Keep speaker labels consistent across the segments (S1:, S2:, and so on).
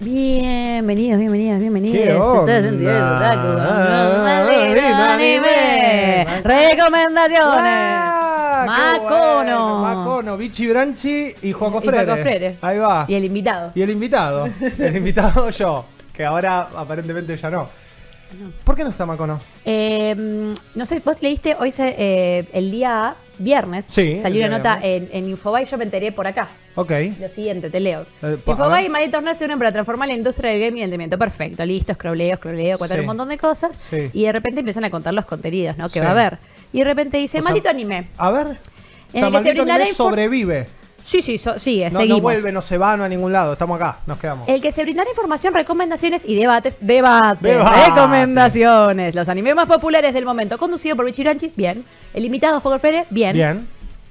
S1: Bienvenidos, bienvenidos, bienvenidos. Maldito
S2: anime.
S1: Recomendaciones.
S2: ¡Ah,
S1: Macono.
S2: Macono, Vichy Branchi y Juaco.
S1: Juaco Frere.
S2: Ahí va.
S1: Y el invitado.
S2: Y el invitado. El invitado yo, que ahora aparentemente ya no. ¿Por qué no está Macono?
S1: Eh, no sé, vos leíste hoy se- eh, el día viernes.
S2: Sí,
S1: Salió una nota en, en Infobae, yo me enteré por acá.
S2: Ok.
S1: Lo siguiente, te leo.
S2: Eh, ver.
S1: y Malditos Nerds se unen para transformar la industria del gaming y entretenimiento. Perfecto, listo, scrolleo, scrolleo,
S2: Sí.
S1: un montón de cosas.
S2: Sí.
S1: Y de repente empiezan a contar los contenidos, ¿no? Que va a haber. Y de repente dice,
S2: O sea,
S1: maldito anime.
S2: A ver.
S1: En
S2: o
S1: el que se
S2: Anime sobrevive.
S1: Sí, sí, so- sigue,
S2: No, no
S1: seguimos.
S2: vuelve, no se va, no a ningún lado. Estamos acá, nos quedamos.
S1: El que se brindará información, recomendaciones y debates. Debates.
S2: Debate.
S1: Recomendaciones. Los animes más populares del momento. Conducido por Bichiranchi. Bien. El invitado, Joker Fere. Bien.
S2: Bien.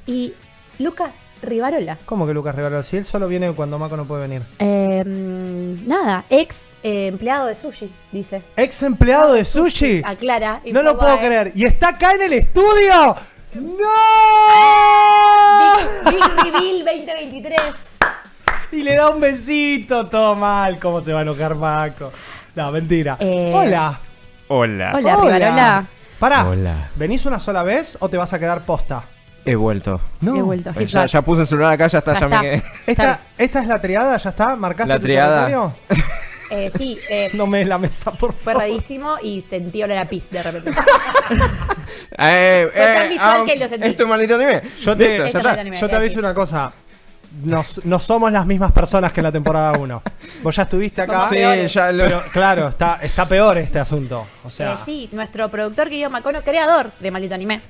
S1: Y Lucas Rivarola.
S2: ¿Cómo que Lucas Rivero? Si él solo viene cuando Maco no puede venir.
S1: Eh, mm, nada, ex eh, empleado de sushi, dice.
S2: Ex empleado de sushi.
S1: Aclara.
S2: No lo puedo
S1: Infobae.
S2: creer. ¿Y está acá en el estudio? ¡No!
S1: Big, Big Reveal 2023.
S2: Y le da un besito, todo mal. ¿Cómo se va a enojar Maco? No, mentira.
S1: Eh,
S2: Hola.
S3: Hola.
S1: Hola, Rivarola.
S2: Pará.
S3: Hola.
S2: ¿Venís una sola vez o te vas a quedar posta?
S3: He vuelto.
S2: No.
S1: He vuelto.
S3: Pues
S1: He's
S3: ya, puse el celular acá, ya está,
S1: Ya
S3: ya,
S1: está.
S3: me quedé.
S2: ¿Esta, ¿Esta es la triada? ¿Ya está? ¿Marcaste
S3: La
S2: tu
S3: triada.
S1: Eh, sí, eh,
S2: No me des la mesa, por
S1: fue
S2: favor.
S1: rarísimo y sentí olor a pis de repente.
S3: Eh,
S1: Fue tan visual que lo sentí.
S3: Esto es maldito anime.
S2: Yo te,
S3: Listo,
S1: Esto
S3: ya
S1: es
S3: está.
S1: anime,
S2: yo te
S1: eh,
S2: aviso una cosa. Nos- no somos las mismas personas que en la temporada 1. Vos ya estuviste acá.
S1: Somos
S3: Sí,
S1: peores.
S3: ya lo...
S2: Pero claro, está, está peor este asunto. O sea,
S1: Eh, sí, nuestro productor Guillermo Macono, creador de Maldito Anime.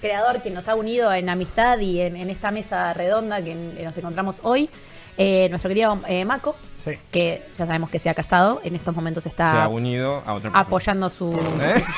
S1: Creador que nos ha unido en amistad y en, en esta mesa redonda que en- nos encontramos hoy. Eh, nuestro querido eh, Maco,
S2: sí.
S1: que ya sabemos que se ha casado, en estos momentos
S3: se
S1: está
S3: ha unido a otra persona.
S1: apoyando su...
S3: ¿Eh?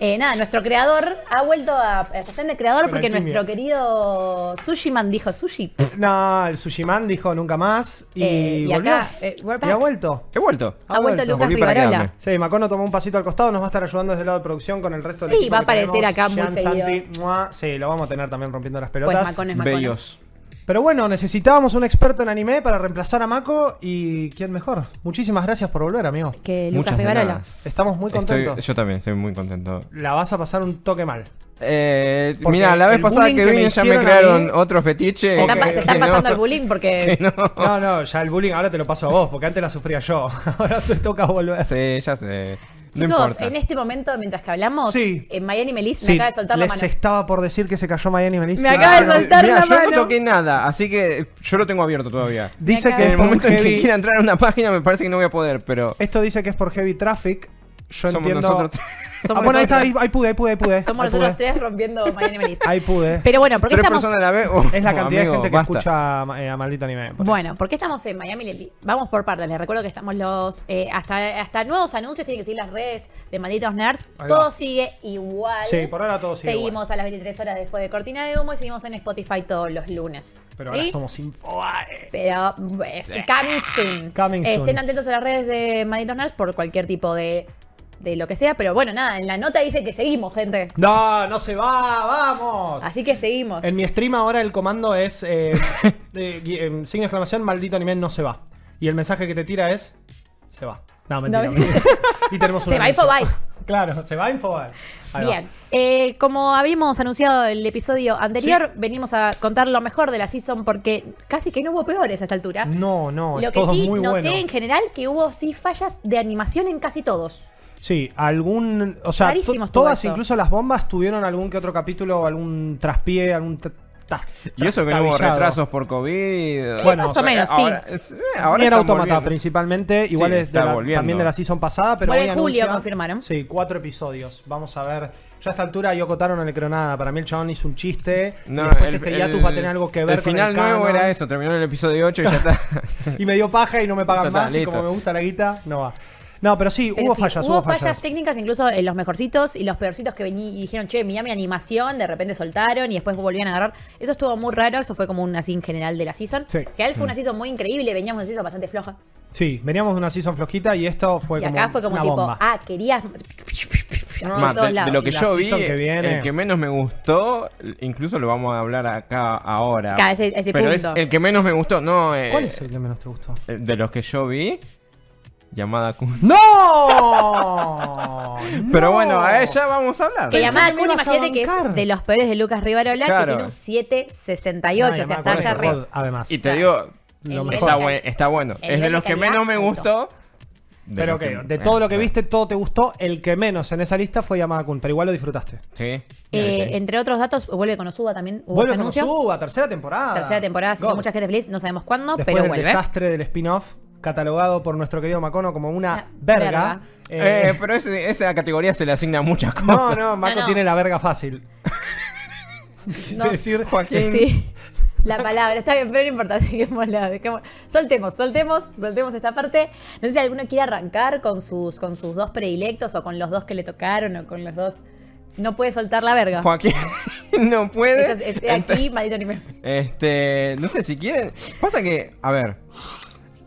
S1: Eh, nada, nuestro creador ha vuelto a, a ser de creador porque nuestro querido Sushiman dijo sushi.
S2: No, el Sushiman dijo nunca más y,
S1: Eh, y
S2: volvió.
S1: acá, eh,
S2: y ha vuelto.
S3: He vuelto.
S1: Ha, vuelto Lucas
S3: Volví para
S1: Rivarola.
S3: quedarme.
S2: Sí, Macono tomó un pasito al costado, nos va a estar ayudando desde el lado de producción con el resto del
S1: Sí, va a aparecer acá muy
S2: Jean,
S1: seguido.
S2: Santi, mua. sí, lo vamos a tener también rompiendo las
S1: Pues
S2: pelotas.
S1: Macono es Macono.
S3: Bellos.
S2: Pero bueno, necesitábamos un experto en anime para reemplazar a Mako y ¿quién mejor? Muchísimas gracias por volver, amigo.
S1: Que Lucas
S3: Muchas
S1: Rivarola.
S2: Estamos muy
S3: Estoy-
S2: contentos.
S3: yo también, estoy muy contento.
S2: La vas a pasar un toque mal.
S3: Eh, mira, la vez pasada que vine ya me crearon otro fetiche.
S1: Se
S2: Ok,
S1: se
S3: que no-
S1: pasando el bullying porque...
S3: que no.
S2: No, no, ya el bullying ahora te lo paso a vos, porque antes la sufría yo. Ahora te toca volver.
S3: Sí, ya sé. No
S1: Chicos,
S3: importa.
S1: en este momento, mientras que hablamos,
S2: Sí.
S1: en Miami Melis
S2: Sí,
S1: me acaba de soltar la
S2: les
S1: mano.
S2: estaba por decir que se cayó Miami Melissa.
S1: Me acaba de soltar
S3: mirá,
S1: la
S3: yo
S1: mano.
S3: no toqué nada, así que yo lo tengo abierto todavía.
S2: Dice que
S3: En el momento en que quiera entrar a una página me parece que no voy a poder, pero
S2: Esto dice que es por heavy traffic. Yo
S3: somos
S2: entiendo.
S3: nosotros tres.
S1: Somos
S2: Ah, bueno, ahí está, ahí, ahí pude, ahí pude, ahí pude.
S1: Somos
S2: ahí
S1: nosotros
S2: pude.
S1: tres rompiendo Miami Melis.
S2: Ahí pude.
S1: Pero bueno, ¿por qué
S3: Tres
S1: estamos...?
S3: personas a la vez. Oh,
S2: es la cantidad
S3: amigo,
S2: de gente que
S3: basta.
S2: escucha eh, a Maldito Anime. por
S1: Bueno. ¿por qué estamos en Miami Lely? Vamos por partes. Les recuerdo que estamos los. eh, hasta, hasta nuevos anuncios tienen que seguir las redes de Malditos Nerds.
S2: Ahí
S1: todo
S2: va.
S1: sigue igual.
S2: Sí, por ahora todo sigue
S1: Seguimos a las 23 horas después de Cortina de Humo y seguimos en Spotify todos los lunes.
S2: Pero
S1: ¿sí?
S2: ahora somos Infobae.
S1: Pero es coming soon.
S2: Coming soon.
S1: Estén atentos a las redes de Malditos Nerds por cualquier tipo de, de lo que sea. Pero bueno, nada, en la nota dice que seguimos, gente.
S2: No, no se va, vamos.
S1: Así que seguimos.
S2: En mi stream ahora el comando es eh, eh, eh, signo de exclamación, maldito anime no se va. Y el mensaje que te tira es se va. No, mentira.
S1: No,
S2: mentira. y tenemos un
S1: Se va
S2: anuncio.
S1: Infobae.
S2: Claro, se va Infobae. Ahí va.
S1: Bien, eh, como habíamos anunciado el episodio anterior, venimos a contar lo mejor de la season porque casi que no hubo peores a esta altura.
S2: No, no,
S1: lo
S2: es
S1: que
S2: todo
S1: sí
S2: muy
S1: noté
S2: bueno.
S1: en general que hubo sí fallas de animación en casi todos.
S2: Sí, algún. O sea, todas,
S1: eso.
S2: incluso las bombas, tuvieron algún que otro capítulo, algún traspié, algún.
S3: Y eso que no hubo retrasos por COVID.
S2: Bueno,
S1: más o menos, sí.
S3: ahora, eh, ahora
S2: Nier
S3: están
S2: Automata
S3: volviendo.
S2: principalmente, igual
S3: Sí,
S2: es de la- también de la season pasada, pero hoy
S1: en julio,
S2: anuncia-
S1: confirmaron.
S2: Sí, cuatro episodios. Vamos a ver. Ya a esta altura Yoko Taro no le creo nada. Para mí el chabón hizo un chiste.
S3: No,
S2: y después
S3: el-
S2: este
S3: el-
S2: hiatus va a tener algo que ver
S3: El
S2: con
S3: final
S2: el
S3: nuevo
S2: canon.
S3: era eso, terminó en el episodio 8 y ya está.
S2: Y me dio paja y no me
S3: Ya
S2: pagan
S3: está,
S2: más. Y
S3: listo.
S2: como me gusta la guita, no va. No, pero sí,
S1: Pero
S2: hubo
S1: sí,
S2: fallas,
S1: hubo fallas. técnicas, incluso en los mejorcitos y los peorcitos que vení y dijeron, che, mira mi animación, de repente soltaron y después volvían a agarrar. Eso estuvo muy raro, eso fue como un así en general de la season.
S2: Sí.
S1: Que él fue una season muy increíble, veníamos de una season bastante floja.
S2: Sí, veníamos de una season flojita y esto fue
S1: y
S2: como
S1: acá fue como
S2: una
S1: tipo,
S2: bomba.
S1: ah, querías. Todos
S3: de, de lo que yo vi,
S2: season que viene.
S3: el que menos me gustó, incluso lo vamos a hablar acá ahora.
S1: Acá, ese- ese
S3: pero
S1: punto.
S3: es el que menos me gustó, no. eh,
S2: ¿Cuál es el que menos te gustó?
S3: De los que yo vi, llamada Kun.
S2: ¡No!
S3: Pero
S2: ¡No!
S3: bueno, a ella vamos a hablar.
S1: Que
S2: Pensé
S1: llamada
S2: que me
S1: Kun,
S2: ibas a
S1: imagínate que es de los peores de Lucas Rivarola,
S3: Claro.
S1: que tiene un 768,
S2: Ay,
S1: o sea, está re.
S2: God, Además.
S3: Y te digo,
S2: Lo
S1: el-
S3: está, buen- está bueno.
S1: el
S3: Es de
S1: nivel
S3: los
S1: de
S3: que
S1: calidad
S3: menos me gustó. De
S2: Pero
S3: los
S2: que
S3: que-
S2: de todo lo que
S3: eh,
S2: viste, todo te gustó. El que menos en esa lista fue Yamada Kun, pero igual lo disfrutaste.
S3: Sí.
S1: Eh,
S3: sí.
S1: Entre otros datos, vuelve con Osuba también. Hubo
S2: Vuelve con
S1: anuncio.
S2: Suba, tercera temporada.
S1: Tercera temporada, sin
S2: God.
S1: mucha gente feliz, no sabemos cuándo,
S2: Después
S1: pero
S2: del
S1: vuelve.
S2: desastre del spin-off, catalogado por nuestro querido Macono como una
S1: Una
S2: verga.
S1: verga.
S2: Eh,
S3: Eh, pero ese- esa categoría se le asigna a muchas cosas.
S2: no, no, Maco
S1: No, no.
S2: tiene la verga fácil. Quise
S1: No.
S2: decir,
S3: Joaquín.
S1: Sí. La palabra, está bien, pero no importa, dejémosla, dejémosla. Soltemos, soltemos, soltemos esta parte. No sé si alguno quiere arrancar con sus, con sus dos predilectos o con los dos que le tocaron o con los dos. No puede soltar la verga.
S3: Joaquín no puede.
S1: Eso es- es- aquí, maldito anime.
S3: Este, no sé si quieren. Pasa que, a ver,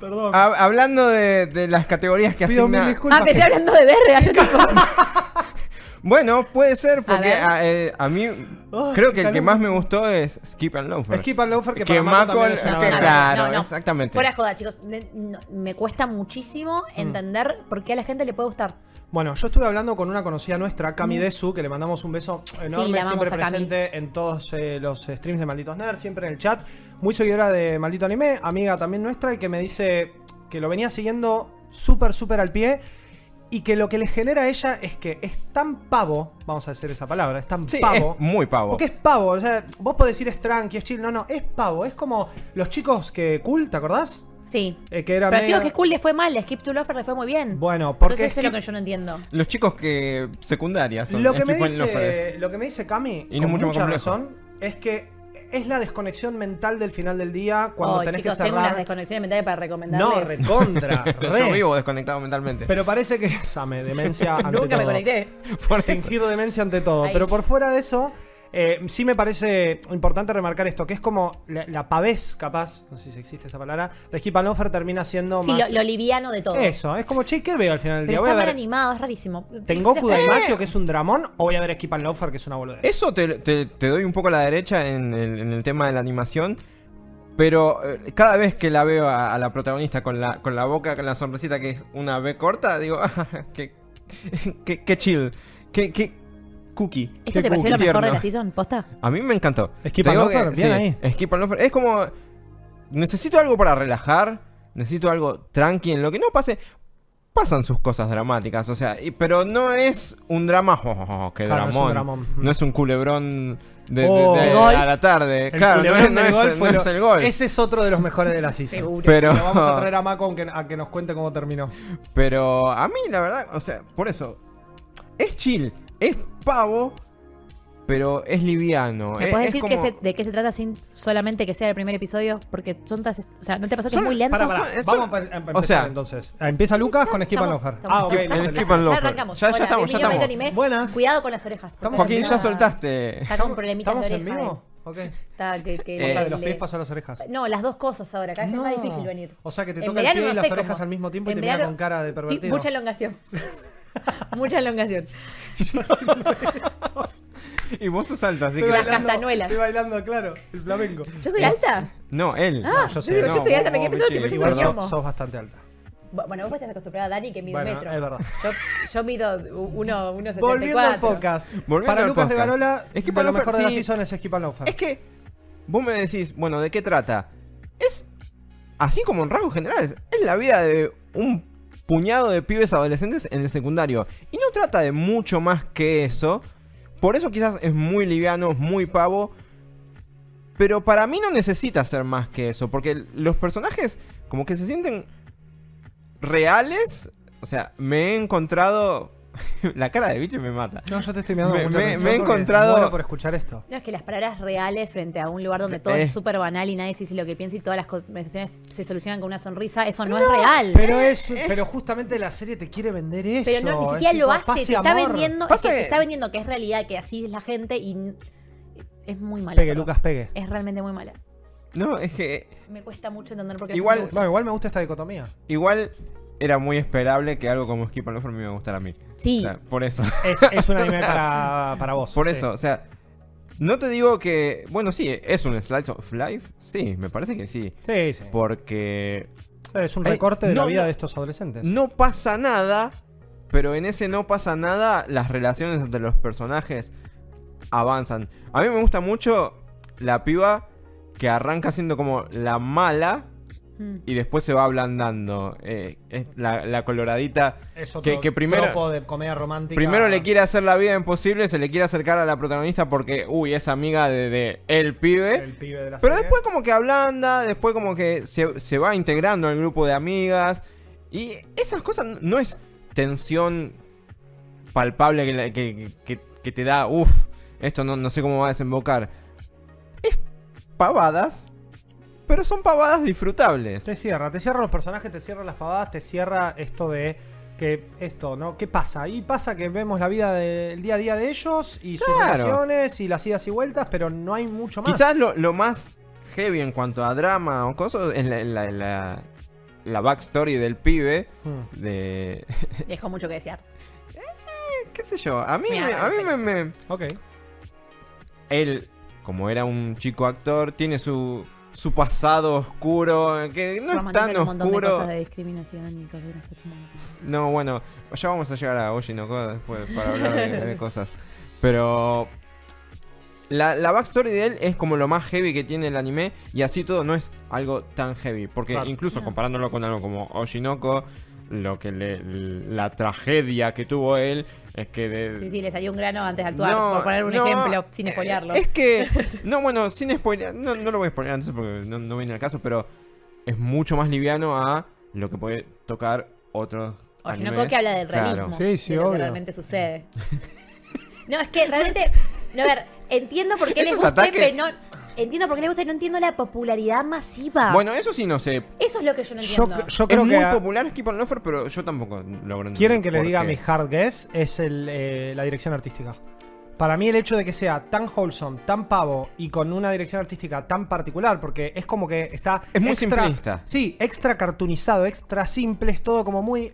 S2: Perdón.
S3: hablando de, de las categorías que
S2: Pido mil
S3: asigna.
S2: disculpas.
S1: Ah, empecé hablando de verga, yo tipo.
S3: Bueno, puede ser porque
S1: ver.
S3: a, eh, a mí
S2: Ay,
S3: creo que el
S2: calor.
S3: que más me gustó es Skip and Loafer.
S2: Skip and Loafer, que,
S3: Que
S2: para Maco
S3: Mako-
S2: también es una
S3: que
S1: no, no,
S2: verga.
S3: claro,
S1: no, no.
S3: exactamente.
S1: Fuera de joda, chicos. Me, no, me cuesta muchísimo
S2: Mm.
S1: entender por qué a la gente le puede gustar.
S2: Bueno, yo estuve hablando con una conocida nuestra, Cami Desu, que le mandamos un beso enorme, siempre
S1: Cami.
S2: presente en todos eh, los streams de Malditos Nerds, siempre en el chat. Muy seguidora de Maldito Anime, amiga también nuestra, y que me dice que lo venía siguiendo súper, súper al pie. Y que lo que le genera a ella es que es tan pavo, vamos a decir esa palabra, es tan
S3: Sí,
S2: pavo.
S3: es muy pavo.
S2: Porque es pavo, o sea, vos podés decir es tranqui, es chill, no, no, es pavo. Es como los chicos que cool, ¿te acordás?
S1: Sí.
S2: Eh, que era
S1: Pero
S2: medio-
S1: chicos, que School le fue mal, Skip to Lofer le fue muy bien.
S2: Bueno, porque
S1: Entonces eso es lo que yo no entiendo.
S3: Los chicos que secundarias son
S2: Lo que, me dice, lo que me dice Cami,
S3: Y no
S2: con
S3: mucho
S2: mucha razón, es que es la desconexión mental del final del día cuando
S1: oh,
S2: tenés
S1: chicos,
S2: que
S1: tengo unas
S2: cerrar.
S1: desconexiones mentales para recomendarles.
S2: No, recontra,
S3: Yo vivo desconectado mentalmente.
S2: Pero parece que Same, demencia ante
S1: Nunca me conecté.
S3: Por.
S2: Fingir demencia ante todo. Pero por fuera de eso, eh, sí me parece importante remarcar esto, que es como la, la pavés, capaz, no sé si existe esa palabra, de Skip and Loafer termina siendo
S1: Sí,
S2: más...
S1: lo, lo liviano de todo.
S2: Eso, es como, che, ¿qué veo al final del día?
S1: Pero
S2: Voy a
S1: está mal
S2: ver
S1: animado, es rarísimo.
S2: Tengoku
S1: Después-
S2: Daimakyo, que es un dramón, o voy a ver Skip and Loafer, que es una boludez.
S3: Eso te, te- te doy un poco a la derecha en el, en el tema de la animación. Pero eh, cada vez que la veo a, a la protagonista con la, con la boca, con la sonrisita que es una B corta, digo, ah, qué, qué, qué chill, qué, qué cookie.
S1: ¿Esto
S3: qué
S1: te pareció lo mejor de la season? ¿Posta?
S3: A mí me encantó.
S2: Skip and
S3: que-
S2: bien ahí.
S3: Skip and Loafer. Es como. Necesito algo para relajar. Necesito algo tranqui. En lo que no pase. Pasan sus cosas dramáticas. O sea, y- pero no es un drama. oh, oh, oh, qué
S2: Claro, no es un
S3: dramón. No es un culebrón de,
S2: Oh.
S3: de-
S1: ¿De
S3: a la tarde.
S2: El
S3: claro, no no
S2: del
S3: es-
S2: golf
S3: no es el golf.
S2: Ese es otro de los mejores de la season.
S1: Seguro.
S3: Pero,
S2: Lo vamos a traer a Mako a que, a que nos cuente cómo terminó.
S3: pero a mí, la verdad, o sea, por eso. Es chill. Es pavo. Pero es liviano.
S1: ¿Me
S3: es,
S1: puedes
S3: es
S1: decir
S3: como-
S1: qué se- de qué se trata sin solamente que sea el primer episodio? Porque son todas. O sea, ¿no te pasó que
S3: Son-
S1: es muy lento?
S2: Para, para,
S3: Son-
S2: vamos
S3: son-
S2: a, empezar
S3: o sea-
S2: entonces. Empieza Lucas con Skip and
S1: estamos-
S2: Ah, ok.
S3: Skip- and
S1: Ya arrancamos.
S3: Ya- ya
S1: Hola,
S3: estamos, ya estamos.
S1: Anime.
S2: Buenas.
S1: Cuidado con las orejas.
S2: Estamos
S3: Joaquín, ya soltaste.
S1: Está con problemitas
S2: ¿Estamos
S1: de
S2: en
S1: oreja.
S2: vivo? Ok.
S1: eh. Está que, que
S2: O sea, de los
S1: le-
S2: pies pasó a las orejas.
S1: No, las dos cosas ahora. Cada vez
S2: No.
S1: es más difícil venir.
S2: O sea, que te
S1: En
S2: toca el pie y las orejas
S1: cómo.
S2: al mismo tiempo y
S1: En
S2: te mira con cara de
S1: Ti-
S2: pervertido.
S1: Mucha elongación. mucha elongación.
S3: Y vos sos alto, así que.
S1: Las castañuelas.
S2: Estoy bailando, claro, el flamenco.
S1: ¿Yo soy alta?
S3: No, él.
S1: Ah,
S2: yo
S1: yo,
S2: sé,
S1: digo,
S2: no,
S1: yo soy alta,
S3: vos-
S1: me quedé pensando que yo soy
S2: sos,
S1: como.
S2: sos bastante alta.
S1: Bu- Bueno, vos estás acostumbrada a Dani que mide un
S2: Bueno,
S1: metro.
S2: es verdad.
S1: Yo, yo mido uno, uno
S2: Volviendo al
S1: 74.
S2: podcast.
S3: Volviendo
S2: Para
S3: al
S2: Lucas
S3: podcast.
S2: Rivarola,
S3: Skip
S2: de
S3: and
S2: lo mejor de la
S3: sí.
S2: season es.
S3: Es que vos me decís, bueno, ¿de qué trata? Es, así como en rasgos generales, es la vida de un puñado de pibes adolescentes en el secundario. Y no trata de mucho más que eso. Por eso quizás es muy liviano, muy pavo. Pero para mí no necesita ser más que eso, porque los personajes como que se sienten reales. O sea, me he encontrado... La cara de bicho me mata.
S2: No, yo te estoy mirando
S3: Me-
S2: con mucha
S3: me-
S2: atención
S3: me he encontrado-
S2: por escuchar esto.
S1: No, es que las palabras reales frente a un lugar donde todo
S3: Eh.
S1: es súper banal y nadie dice lo que piensa y todas las conversaciones se solucionan con una sonrisa, eso no, es real.
S2: Pero es, pero justamente la serie te quiere vender eso.
S1: Pero no, ni
S2: es
S1: siquiera
S2: tipo
S1: lo hace, te está vendiendo, es que te está vendiendo que es realidad, que así es la gente y es muy mala.
S2: Pegue. Lucas, pegue.
S1: Es realmente muy mala.
S3: No, es que
S1: Me cuesta mucho entender por qué
S3: Igual-
S1: no me gusta.
S2: No, igual me gusta esta dicotomía.
S3: igual era muy esperable que algo como Skip and Loafer me iba a gustar a mí.
S1: Sí.
S3: O sea, por eso.
S2: Es, es un anime para, para vos.
S3: Por
S2: sí.
S3: eso, o sea, no te digo que, bueno, sí, es un slice of life, sí, me parece que sí,
S2: Sí, sí.
S3: porque
S2: Es un
S3: Ay,
S2: recorte de
S3: no,
S2: la vida
S3: no.
S2: de estos adolescentes.
S3: no pasa nada, pero en ese no pasa nada, las relaciones entre los personajes avanzan. A mí me gusta mucho la piba que arranca siendo como la mala
S1: Mm.
S3: y después se va ablandando. Eh, es la, la coloradita
S2: Es otro
S3: que, que primero...
S2: tropo de comedia romántica.
S3: Primero le quiere hacer la vida imposible, se le quiere acercar a la protagonista porque, uy, es amiga de, de el pibe.
S2: el pibe de la
S3: Pero
S2: serie.
S3: después como que ablanda, después como que se, se va integrando al grupo de amigas. Y esas cosas no es tensión palpable que, que, que- que te da, uff, esto no, no sé cómo va a desembocar. Es pavadas, pero son pavadas disfrutables.
S2: Te cierra, te cierra los personajes, te cierra las pavadas, te cierra esto de que esto, ¿no? ¿Qué pasa? Y pasa que vemos la vida del día a día de ellos y sus
S3: Claro.
S2: relaciones y las idas y vueltas, pero no hay mucho más.
S3: Quizás lo, lo más heavy en cuanto a drama o cosas es la, la, la- la backstory del pibe.
S2: Hmm.
S3: De.
S1: Dejó mucho que desear.
S3: ¿Qué sé yo? A mí, me, a mí me, me-
S2: Ok.
S3: Él, como era un chico actor, tiene su, su pasado oscuro. Que no es tan
S1: de
S3: oscuro.
S1: cosas de discriminación y cosas así como-
S3: No, bueno, ya vamos a llegar a Oshinoko después para hablar de, de cosas. Pero. La, la backstory de él es como lo más heavy que tiene el anime y así todo no es algo tan heavy. Porque
S2: Claro.
S3: incluso comparándolo con algo como Oshinoko, lo que le, la tragedia que tuvo él es que de,
S1: Sí, sí, le salió un grano antes de actuar,
S3: No,
S1: por poner un
S3: no,
S1: ejemplo, sin
S3: eh,
S1: spoilearlo.
S3: Es que, no, bueno, sin spoilear, no, no lo voy a spoilear entonces porque no, no viene al caso, pero es mucho más liviano a lo que puede tocar otros
S1: Oshinoko que habla del
S3: Claro.
S1: realismo.
S2: Sí, sí,
S1: de lo que realmente sucede. No, es que realmente. No, a ver, entiendo por qué les
S3: ataques-
S1: pero no. Entiendo por qué les gusta y no entiendo la popularidad masiva.
S3: Bueno, eso sí no sé.
S1: Eso es lo que yo no
S2: Yo,
S1: entiendo.
S2: yo
S3: es
S2: creo
S3: muy
S2: que.
S3: popular Skip and Loafer, pero yo tampoco logro entender
S2: Quieren que
S3: por
S2: diga
S3: qué.
S2: mi hard guess, es el, eh, la dirección artística. Para mí el hecho de que sea tan wholesome, tan pavo y con una dirección artística tan particular, porque es como que está...
S3: Es muy
S2: extra,
S3: simplista.
S2: Sí, extra cartoonizado, extra simple, es todo como muy...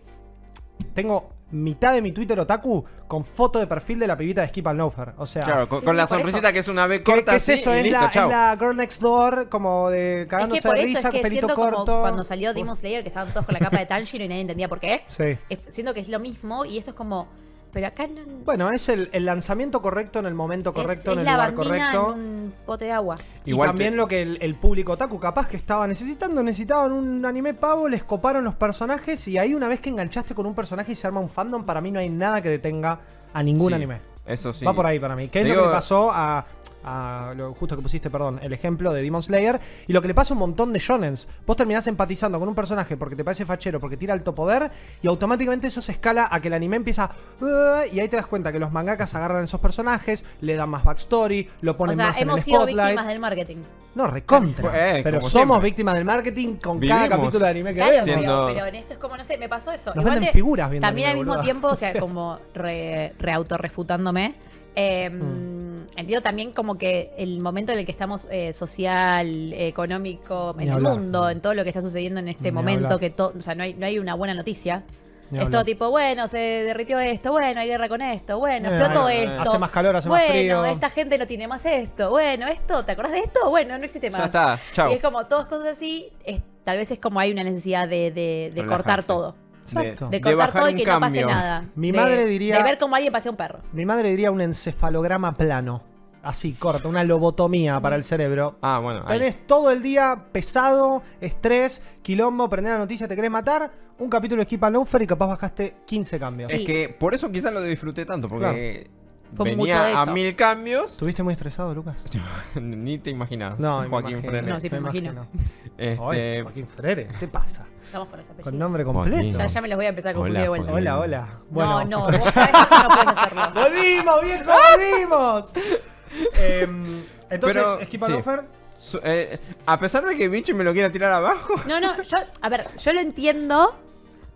S2: Tengo mitad de mi Twitter otaku con foto de perfil de la pibita de Skip and Loafer. O sea...
S3: Claro, con,
S1: Sí,
S3: con
S1: sí,
S3: la
S1: eso.
S3: sonrisita que es una B
S2: ¿Qué,
S3: corta
S2: qué es eso?
S3: y
S2: Es,
S3: listo,
S2: la, es la Girl Next Door, como de
S1: Es
S2: cagándose
S1: que por
S2: de
S1: eso
S2: risa,
S1: es que
S2: pelito
S1: como
S2: corto.
S1: cuando salió Demon Slayer que estaban todos con la capa de Tanjiro y nadie entendía por qué.
S2: Sí.
S1: Es- siento que es lo mismo y esto es como. Pero acá no.
S2: Bueno, es el, el lanzamiento correcto en el momento correcto,
S1: es,
S2: en el
S1: la
S2: lugar correcto.
S1: en un pote de agua.
S2: Y
S3: Igual
S2: también
S3: te-
S2: lo que el, el público otaku capaz que estaba necesitando, necesitaban un anime pavo, les coparon los personajes y ahí una vez que enganchaste con un personaje y se arma un fandom, para mí no hay nada que detenga a ningún
S3: Sí,
S2: anime.
S3: Eso sí.
S2: Va por ahí para mí. ¿Qué es lo que pasó a, a lo justo que pusiste, perdón, el ejemplo de Demon Slayer y lo que le pasa a un montón de shonens? Vos terminás empatizando con un personaje porque te parece fachero, porque tira alto poder y automáticamente eso se escala a que el anime empieza "Uh", y ahí te das cuenta que los mangakas agarran esos personajes, le dan más backstory, lo
S1: O
S2: ponen
S1: sea,
S2: más en el
S1: hemos sido
S2: spotlight.
S1: víctimas del marketing.
S2: No, recontra.
S3: Eh,
S2: pero somos
S3: siempre.
S2: víctimas del marketing con cada capítulo de anime que
S1: Claro,
S2: vemos.
S3: Siendo-
S1: pero, pero en esto es como, no sé, me pasó eso.
S2: Nos
S1: Igual
S2: venden
S1: te-
S2: figuras viendo
S1: También al mismo
S2: boluda.
S1: tiempo, o sea,
S2: sea.
S1: como re, re autorrefutándome. Eh,
S2: Mm.
S1: Entiendo también como que el momento en el que estamos eh, social, económico,
S2: Ni
S1: en el
S2: hablar.
S1: mundo, en todo lo que está sucediendo en este
S2: Ni
S1: momento,
S2: hablar.
S1: que todo, o sea, no hay, no hay una buena noticia.
S2: Ni
S1: es
S2: hablar.
S1: todo tipo, bueno, se derritió esto, bueno, hay guerra con esto, bueno,
S2: Eh,
S1: explotó
S2: eh,
S1: esto.
S2: hace más calor, hace más
S1: bueno,
S2: frío.
S1: esta gente no tiene más esto, bueno, esto, ¿te acordás de esto? Bueno, no existe más.
S3: Ya está, chau.
S1: Y es como todas cosas así, es- tal vez es como hay una necesidad de, de- de cortar todo.
S3: De,
S2: Exacto.
S1: De
S3: de
S1: cortar
S3: bajar
S1: todo y que no pase nada.
S2: Mi
S1: De-
S2: madre diría-
S1: De ver cómo alguien pasea un perro.
S2: Mi madre diría un encefalograma plano. Así, corta, una lobotomía para el cerebro.
S3: Ah, bueno. ahí.
S2: Tenés todo el día pesado, estrés, quilombo, prender la noticia, te querés matar. Un capítulo de Skip and Loafer y capaz bajaste 15 cambios.
S1: Sí.
S3: Es que por eso quizás lo disfruté tanto, porque
S1: Fue mucho
S3: venía a mil cambios.
S2: ¿Estuviste muy estresado, Lucas?
S3: Ni te imaginas,
S2: No, me
S3: Joaquín
S2: imagino,
S3: Freire.
S1: No, sí, me imagino.
S3: Este,
S2: Oye, Joaquín Freire, ¿qué te pasa?
S1: Estamos con ese apellido.
S2: Con nombre completo.
S1: Ya, ya me los voy a empezar a confundir
S3: Hola,
S1: de vuelta.
S3: Joaquín.
S2: Hola, hola. Bueno.
S1: No, no, vos sabés que eso no puedes hacerlo.
S2: ¡Volvimos, viejo! ¡Volvimos! Em, entonces,
S3: Pero, sí. Eh, a pesar de que Bichi me lo quiera tirar abajo.
S1: No, no, yo, a ver, yo lo entiendo,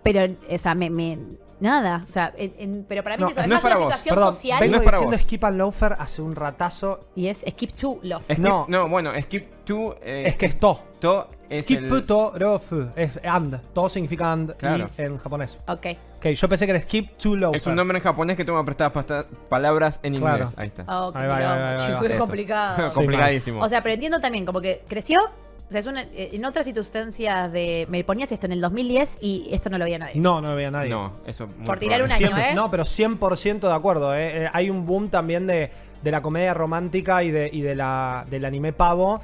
S1: pero, o sea, me, me- nada, o sea, en- en- pero para mí
S2: No,
S1: es, eso, es
S3: no
S1: más
S3: es para
S1: una
S3: vos.
S1: situación
S2: perdón,
S1: social
S2: vengo
S3: No es para
S2: diciendo
S3: vos.
S2: Skip and Loafer hace un ratazo.
S1: y es skip to love.
S3: Skip-
S2: No.
S3: no. bueno, skip to. eh,
S2: Es que es to.
S3: to es
S2: Skip
S3: el-
S2: to rofu. Es and. To significa and
S3: Claro.
S2: y en japonés.
S1: Ok.
S2: Ok, yo pensé que era skip to loafer.
S3: Es un nombre en japonés que toma prestadas pasta- palabras en
S2: Claro.
S3: inglés. Ahí está.
S1: Ah, ok,
S2: Ahí va, ahí va,
S1: pero,
S2: ahí va,
S1: chico,
S2: ahí va.
S1: es
S3: Eso.
S1: complicado.
S3: Complicadísimo.
S1: O sea, pero entiendo también, como que creció. O sea, es una, eh, en otras circunstancias de. Me ponías esto en el 2010 y esto no lo veía nadie.
S2: No, no lo veía nadie.
S3: no, eso. muy
S1: Por tirar
S3: probable.
S1: un año, ¿eh?
S2: No, pero 100% de acuerdo. ¿eh? Eh, Hay un boom también de, de la comedia romántica y, de, y de la, del anime pavo.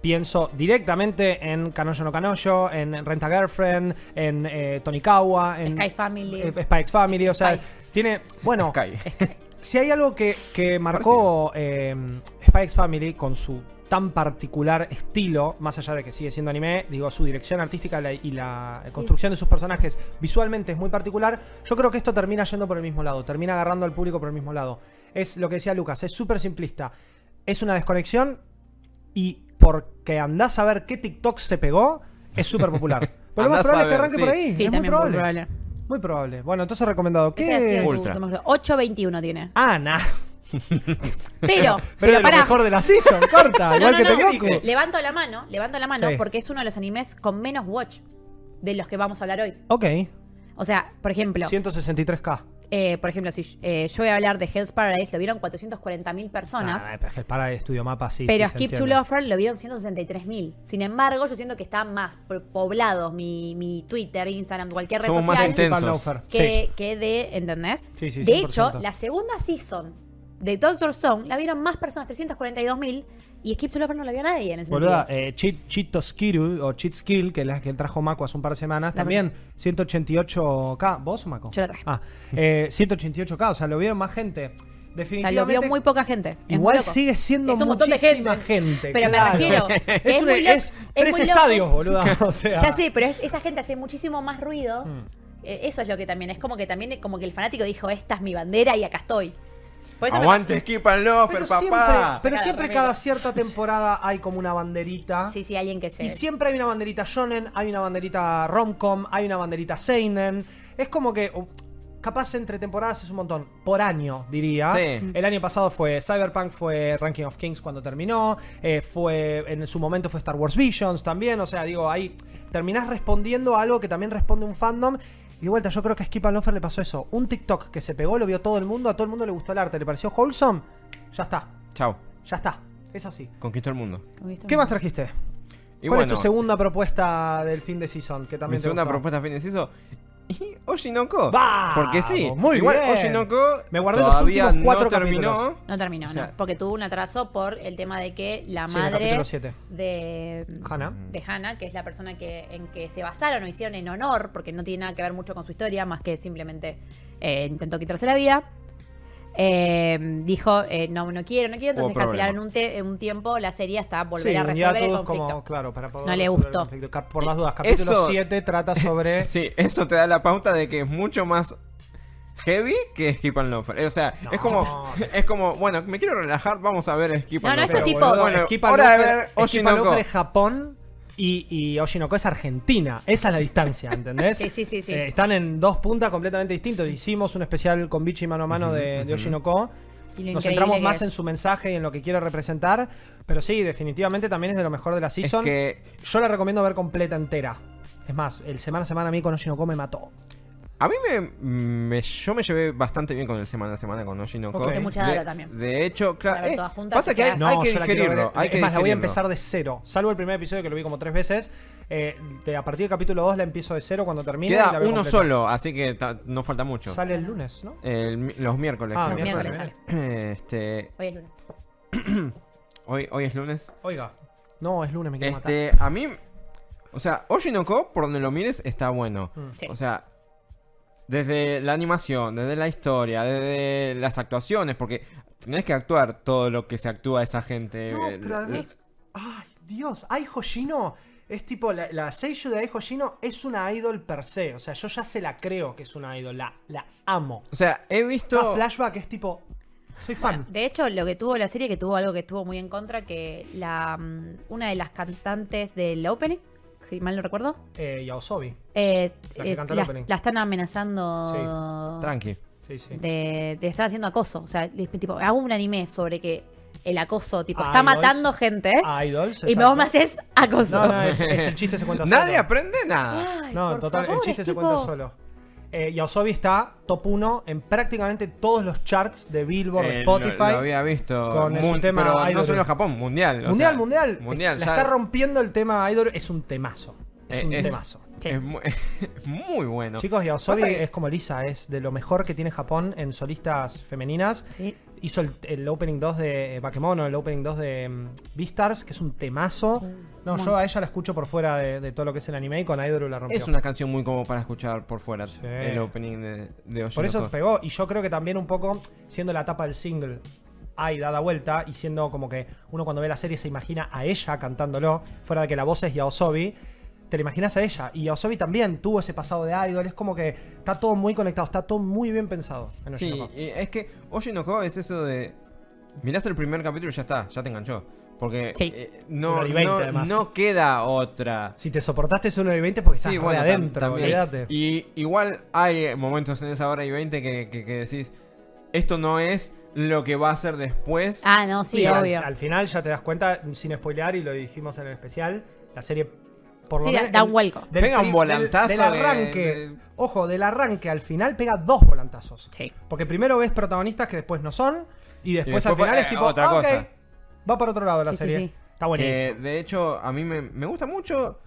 S2: Pienso directamente en Kanojo no Kanojo, en Rent a Girlfriend, en eh, Tonikawa, en
S1: Sky Family.
S2: eh, Spy X Family. O sea,
S1: Spy.
S2: tiene. Bueno,
S3: Sky.
S2: si hay algo que, que marcó eh, Spy X Family con su tan particular estilo, más allá de que sigue siendo anime, digo, su dirección artística la- y la construcción de sus personajes visualmente es muy particular, yo creo que esto termina yendo por el mismo lado, termina agarrando al público por el mismo lado. Es lo que decía Lucas, es súper simplista. Es una desconexión y porque andás a ver qué TikTok se pegó, es súper popular. Pero lo más probable es que arranque
S3: sí.
S2: por ahí.
S1: Sí,
S2: es muy probable.
S1: muy probable.
S2: Muy probable. Bueno, entonces recomendado. ¿Qué?
S3: Ultra.
S1: tu mejor- 8.21 tiene.
S2: Ah, nah.
S1: Pero,
S2: Pero,
S1: pero,
S2: lo mejor de la season, corta.
S1: No,
S2: igual
S1: no,
S2: que
S1: no.
S2: Tengoku.
S1: Levanto la mano, levanto la mano
S2: Sí.
S1: porque es uno de los animes con menos watch de los que vamos a hablar hoy.
S2: Ok.
S1: O sea, por ejemplo,
S2: 163k.
S1: eh, por ejemplo, si eh, yo voy a hablar de Hell's Paradise, lo vieron 440.000 personas.
S2: Nah, pero es que para Estudio Mapa sí.
S1: pero
S2: sí,
S1: Skip to. Loafer lo vieron 163.000. Sin embargo, yo siento que están más po- poblados mi, mi Twitter, Instagram, cualquier red
S3: Somos más
S1: social
S3: intensos.
S2: Skip and Loafer.
S1: que, que de, ¿entendés?
S2: Sí, sí,
S1: de
S2: 100%.
S1: hecho, la segunda season de Doctor Stone la vieron más personas, 342.000, y Skip Loafer no la vio nadie en ese
S2: Boluda, eh, Skill o Cheat Skill, que es la que trajo Mako hace un par de semanas,
S1: La
S2: también 188k. ¿Vos o Mako?
S1: Yo la traje.
S2: Ah, eh, 188k, o sea, lo vieron más gente.
S1: O sea, lo
S2: Definitivamente.
S1: vio muy poca gente. Es
S2: Igual sigue siendo
S1: Sí, es un montón de gente. Pero
S2: claro.
S1: me refiero. que
S2: Es,
S1: es,
S2: un-
S1: muy loco-
S2: es
S1: es
S2: tres
S1: muy
S2: estadios, boludo. O sea.
S1: Ya sé, pero es- esa gente hace muchísimo más ruido.
S2: Mm.
S1: Eh, Eso es lo que también. Es como que también como que el fanático dijo, esta es mi bandera y acá estoy. Por eso me
S3: Aguante,
S1: pasa-
S3: Skip and Loafer,
S2: Pero
S3: papá.
S2: siempre, pero
S1: Cada
S2: siempre
S1: remera.
S2: cada cierta temporada hay como una banderita.
S1: Sí, sí, alguien que se.
S2: Y siempre hay una banderita shonen, hay una banderita romcom, hay una banderita seinen. Es como que uh, capaz entre temporadas es un montón. Por año, diría.
S3: Sí.
S2: El año pasado fue Cyberpunk, fue Ranking of Kings cuando terminó. eh, fue en su momento fue Star Wars Visions también. O sea, digo, ahí terminás respondiendo a algo que también responde un fandom. Y de vuelta, yo creo que a Skip and Loafer le pasó eso. Un TikTok que se pegó, lo vio todo el mundo, a todo el mundo le gustó el arte, le pareció wholesome. Ya está,
S3: Chao.
S2: ya está. Es así.
S3: Conquistó el mundo.
S2: ¿Qué más trajiste?
S3: Y
S2: ¿Cuál
S3: bueno,
S2: es tu segunda propuesta del fin de season? Que
S3: mi
S2: también te
S3: segunda
S2: gustó?
S3: propuesta fin de season. Y Oshinoko.
S2: ¡Vamos!
S3: Porque sí.
S2: Muy
S3: Igual
S2: bien.
S3: Oshinoko
S2: Me guardé los últimos cuatro
S3: no terminó.
S2: capítulos.
S1: No terminó,
S3: O sea-
S1: no. Porque tuvo un atraso por el tema de que la
S2: Sí,
S1: madre de
S2: Hannah.
S1: de Hannah, que es la persona que en que se basaron o hicieron en honor, porque no tiene nada que ver mucho con su historia, más que simplemente eh, intentó quitarse la vida. Eh, dijo, eh, no, no quiero, no quiero, entonces cancelaron un, te- un tiempo la serie hasta volver
S2: Sí,
S1: a
S2: un
S1: resolver el conflicto.
S2: como, claro, para poder
S1: No le gustó.
S2: Por las dudas, capítulo
S3: Eso-
S2: 7 trata sobre...
S3: Sí, eso te da la pauta de que es mucho más heavy que Skip and Loafer. Eh, O sea,
S2: No.
S3: es como es como, bueno, me quiero relajar, vamos a ver Skip
S1: No,
S3: and
S1: no, esto
S3: Loafer.
S1: es tipo-
S3: bueno,
S2: Skip and Loafer-
S3: ver
S2: Skip and
S3: Oshinoko.
S2: Loafer es Japón y, y Oshinoko es Argentina. Esa es la distancia, ¿entendés?
S1: Sí, sí, sí, sí.
S2: Eh, están en dos puntas completamente distintos. Hicimos un especial con Bichi mano a mano de, de Oshinoko.
S1: Y lo
S2: Nos centramos más
S1: es.
S2: en su mensaje y en lo que quiere representar. Pero sí, definitivamente también es de lo mejor de la
S3: Es
S2: season.
S3: que
S2: Yo la recomiendo ver completa entera. Es más, el semana a semana a mí con Oshinoko me mató.
S3: A mí me, me- yo me llevé bastante bien con el semana a semana con Oshinoko.
S2: Ok. Hay
S1: mucha
S3: de,
S1: data también.
S3: De hecho, claro, eh, pasa que hay,
S2: No,
S3: hay que digerirlo. hay
S2: es
S3: que
S2: más, la voy a empezar de cero. Salvo el primer episodio que lo vi como tres veces. Eh, de- a partir del capítulo 2 la empiezo de cero cuando termine. y la
S3: Queda
S2: veo
S3: uno
S2: completa.
S3: solo, así que ta- no falta mucho.
S2: Sale el lunes, ¿no?
S3: El los miércoles.
S2: Ah,
S3: creo.
S2: Miércoles,
S1: miércoles
S3: Este,
S1: Hoy es lunes.
S3: hoy, hoy es lunes.
S2: Oiga. No, es lunes, me quiero matar.
S3: Este, a mí, o sea, Oshinoko, por donde lo mires, está bueno.
S2: Mm.
S1: Sí.
S3: O sea, Desde la animación, desde la historia, desde las actuaciones, porque tenés que actuar todo lo que se actúa esa gente.
S2: No,
S3: eh,
S2: pero además. Ay, Dios. Ai Hoshino es tipo. La, la Seiyuu de Ai Hoshino es una idol per se. O sea, yo ya se la creo que es una idol. La, la amo.
S3: O sea, he visto...
S2: Cada flashback es tipo. Soy fan.
S1: De hecho, lo que tuvo la serie, que tuvo algo que estuvo muy en contra, que la mm, una de las cantantes del opening, si mal no recuerdo,
S2: Eh, Yaosobi.
S1: eh,
S2: La que
S1: eh,
S2: canta el
S1: la,
S2: opening.
S1: la están amenazando
S3: Tranqui.
S2: Sí, sí.
S1: de, de estar haciendo acoso. O sea, tipo, hago un anime sobre que el acoso, tipo, está
S2: idols.
S1: matando gente
S2: Idols.
S1: y vos me haces acoso.
S2: No, no, es, es el chiste se cuenta solo.
S3: Nadie aprende nada.
S1: Ay,
S2: No, total, el chiste se
S1: tipo-
S2: cuenta solo. Eh, Yaosobi está top 1 en prácticamente todos los charts de Billboard, de
S3: Eh, lo-
S2: Spotify.
S3: Lo, había visto.
S2: con su tema
S3: pero no solo Japón, mundial. o
S2: mundial,
S3: sea,
S2: mundial.
S3: Mundial.
S2: La
S3: ya-
S2: está rompiendo el tema Idol. Es un temazo. Es
S3: Eh,
S2: un
S3: es-
S2: temazo.
S1: Sí.
S3: Es muy, muy bueno.
S2: Chicos, Yaosobi
S3: que-
S2: es como Lisa, es de lo mejor que tiene Japón en solistas femeninas.
S1: Sí.
S2: Hizo el, el opening 2 de Bakemono, el opening 2 de mm, Beastars, que es un temazo. No, yo a ella la escucho por fuera de, de todo lo que es el anime y con Idol la rompió.
S3: Es una canción muy como para escuchar por fuera.
S2: Sí.
S3: El opening de, de
S2: Por eso pegó. Y yo creo que también un poco, siendo la tapa del single, hay dada vuelta y siendo como que uno cuando ve la serie se imagina a ella cantándolo, fuera de que la voz es Yaosobi, te la imaginas a ella. Y Yaosobi también tuvo ese pasado de idol. Es como que está todo muy conectado, está todo muy bien pensado. En
S3: Sí, es que Oshinoko es eso de. Mirás el primer capítulo y ya está, ya te enganchó. Porque
S1: Sí.
S3: eh, no,
S2: y
S3: no, no queda otra.
S2: Si te soportaste ese 1 y 20 porque estás
S3: Sí,
S2: re
S3: bueno,
S2: adentro.
S3: Y igual hay momentos en esa hora y 20 que, que- que decís, esto no es lo que va a ser después.
S1: Ah, no, sí, obvio.
S2: Al, final ya te das cuenta, sin spoilear, y lo dijimos en el especial, la serie por lo
S1: Sí,
S2: menos.
S1: da un vuelco.
S2: del
S3: Pega un volantazo
S2: Del,
S3: de-
S2: arranque.
S3: de-
S2: Ojo, del arranque al final pega dos volantazos.
S1: Sí.
S2: Porque primero ves protagonistas que después no son, y después,
S3: después
S2: al final es
S3: eh,
S2: tipo,
S3: otra
S2: ah,
S3: cosa.
S2: Va para otro lado la
S1: Sí,
S2: serie.
S1: sí.
S2: Está
S3: que
S2: buenísimo.
S3: de hecho a mí me, me gusta mucho.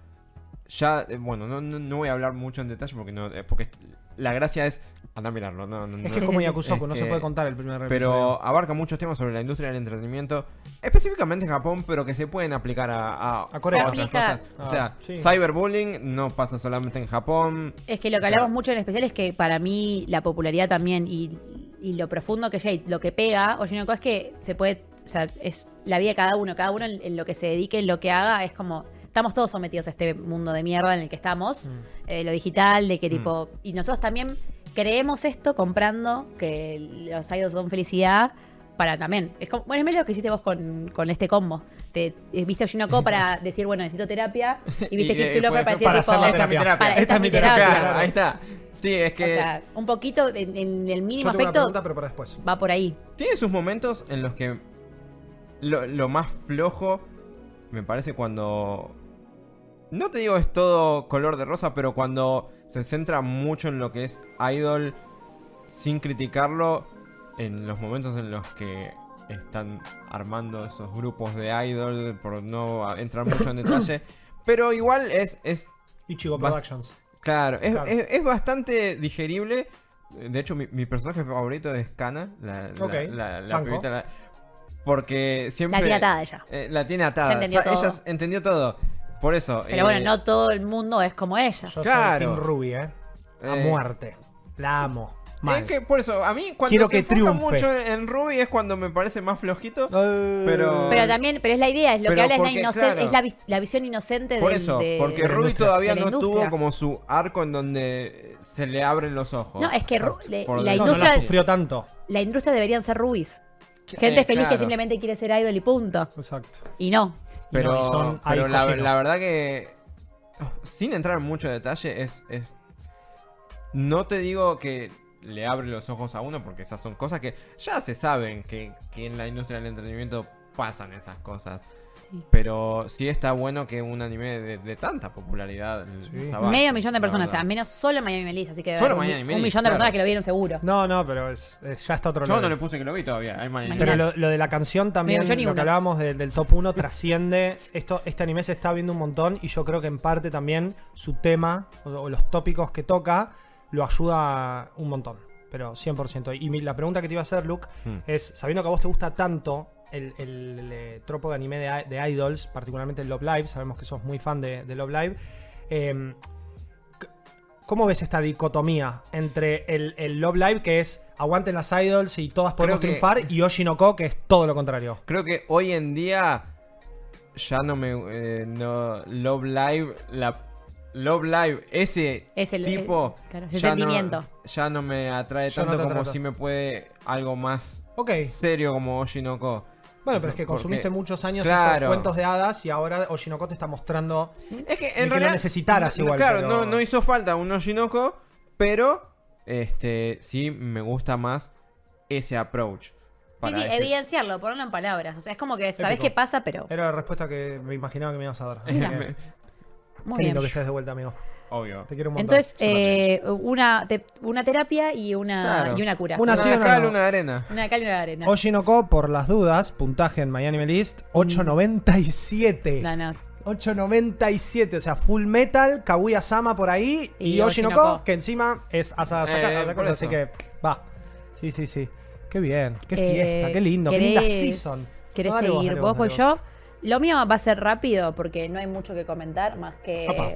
S3: Ya, eh, bueno, no, no, no voy a hablar mucho en detalle porque no eh, porque la gracia es andar a mirarlo. No, no,
S2: Es que es como. Yakusoku, no se
S3: que-
S2: puede contar el primer
S3: pero
S2: episodio.
S3: abarca muchos temas sobre la industria del entretenimiento, específicamente en Japón, pero que se pueden aplicar a, a,
S2: A Corea.
S3: a otras cosas. O sea,
S2: Ah, sí.
S3: cyberbullying no pasa solamente en Japón.
S1: Es que lo que
S3: O sea,
S1: hablamos mucho en especial es que para mí la popularidad también y, y lo profundo que llega y lo que pega, Oshinoko, es que se puede, o sea, es la vida de cada uno, cada uno en, en lo que se dedique, en lo que haga, es como, estamos todos sometidos a este mundo de mierda en el que estamos,
S2: Mm.
S1: eh, lo digital, de que tipo, y nosotros también creemos esto comprando que los idols son felicidad para también, es como, bueno, es medio lo que hiciste vos con, con este combo. Te, eh, viste Oshinoko para decir, bueno, necesito terapia, y viste Lover
S3: fue-
S1: para decir, tipo,
S3: Esta es mi
S2: terapia.
S3: terapia.
S1: Para- esta es mi terapia.
S3: Claro, ahí está. Sí, es que
S1: O sea, un poquito en, en el mínimo
S2: Yo tengo una
S1: aspecto
S2: pregunta, pero para después.
S1: va por ahí.
S3: tiene sus momentos en los que lo, lo más flojo me parece cuando no te digo es todo color de rosa, pero cuando se centra mucho en lo que es idol sin criticarlo en los momentos en los que están armando esos grupos de idol por no entrar mucho en detalle, pero igual es es
S2: Ichigo Productions.
S3: Claro, es,
S2: Claro.
S3: es- es bastante digerible. De hecho, mi, mi personaje favorito es Kana, la, la-
S2: Ok,
S3: la, la
S2: banco.
S3: pibita, la- porque siempre...
S1: La tiene atada ella.
S3: eh, la tiene atada.
S1: Entendió todo.
S3: Ella entendió todo. Por eso...
S1: Pero
S3: eh,
S1: bueno, no todo el mundo es como ella.
S2: Yo
S3: Claro.
S2: soy Team Ruby, ¿eh? A
S3: Eh,
S2: muerte. La amo. Mal.
S3: Es que por eso, a mí cuando
S2: Quiero
S3: se
S2: que triunfe.
S3: mucho en Ruby es cuando me parece más flojito.
S2: Eh,
S3: pero-
S1: Pero también, pero es la idea, es lo
S3: Pero
S1: que habla es la
S3: claro.
S1: es la, vis- la visión inocente
S3: Por
S1: del-
S3: eso,
S1: de,
S3: porque
S2: de
S3: Ruby
S2: industria.
S3: todavía no tuvo
S1: industria.
S3: como su arco en donde se le abren los ojos.
S1: No, es que Ru- la,
S2: no la
S1: industria,
S2: sufrió tanto.
S1: la industria deberían ser rubis. Gente
S3: Eh,
S1: feliz que simplemente quiere ser idol y punto.
S2: Exacto.
S1: Y no.
S3: Pero,
S2: Y no, y son
S3: pero
S2: ahí
S3: la,
S2: Hojino.
S3: la verdad que, sin entrar en mucho detalle, es, es... No te digo que le abre los ojos a uno, porque esas son cosas que ya se saben que, que en la industria del entretenimiento pasan esas cosas.
S1: Sí.
S3: Pero sí está bueno que un anime de, de tanta popularidad...
S2: Sí.
S1: Medio millón de personas, o sea, menos solo Miami Melissa, así que
S3: Solo
S1: un,
S3: Miami
S1: un millón de personas que lo vieron seguro.
S2: No, no, pero es, es- ya está otro
S3: Yo no le puse que lo vi todavía. hay.
S2: Pero lo, lo de la canción también, lo que
S1: uno.
S2: hablábamos de- del top 1 trasciende. Esto, este anime se está viendo un montón y yo creo que en parte también su tema o, o los tópicos que toca lo ayuda un montón. Pero 100%. Y mi- la pregunta que te iba a hacer, Luke,
S3: Hmm.
S2: es, sabiendo que a vos te gusta tanto el, el, eh, tropo de anime de, idols, particularmente el Love Live, sabemos que sos muy fan de, de Love Live, eh, c- ¿cómo ves esta dicotomía entre el, el Love Live, que es aguanten las idols y todas podemos
S3: que-
S2: triunfar, y Oshinoko, que es todo lo contrario?
S3: Creo que hoy en día ya no me. eh, no, Love Live. La, Love Live, ese
S1: Es el-
S3: tipo.
S1: el- claro, ese
S3: ya
S1: sentimiento.
S3: No, ya no me atrae
S2: no
S3: tanto como si me puede algo más serio como Oshinoko.
S2: Bueno, pero es que
S3: Porque-
S2: consumiste muchos años
S3: Claro.
S2: esos cuentos de hadas y ahora Oshinoko te está mostrando.
S3: Es que en
S2: que lo
S3: realidad.
S2: necesitaras igual,
S3: Claro,
S2: pero-
S3: no, no hizo falta un Oshinoko, pero. Este. Sí, me gusta más ese approach.
S1: Sí, sí,
S3: este-
S1: evidenciarlo, ponerlo en palabras. O sea, es como que sabes qué pasa, pero.
S2: Era la respuesta que me imaginaba que me ibas a dar. Así
S1: Mira.
S2: que,
S1: Muy
S2: qué
S1: bien.
S2: lindo que estés de vuelta, amigo.
S3: Obvio.
S2: Te quiero un montón.
S1: Entonces, eh, una, te- una terapia y una,
S3: Claro.
S1: y una cura.
S2: Una
S3: Una
S2: sí,
S3: de
S2: una
S3: cal,
S2: no.
S3: una de arena.
S1: Una de cal y una de arena.
S2: Oshinoko, por las dudas, puntaje en Miami List, 8.97.
S1: No, no.
S2: 8.97, o sea, Full Metal, Kaguya Sama por ahí y,
S1: Y
S2: Oshinoko,
S1: Oshinoko.
S2: que encima es Asada Saka-
S3: Eh,
S2: Asaka,
S3: por
S2: así
S3: eso.
S2: que va. Sí, sí, sí. Qué bien, qué
S1: Eh,
S2: fiesta, qué lindo, qué linda
S1: ¿querés-
S2: season.
S1: ¿Querés
S2: No, dale vos,
S1: seguir
S2: dale
S1: vos?
S2: vos, dale
S1: yo. Lo mío va a ser rápido porque no hay mucho que comentar más que.
S2: Apa.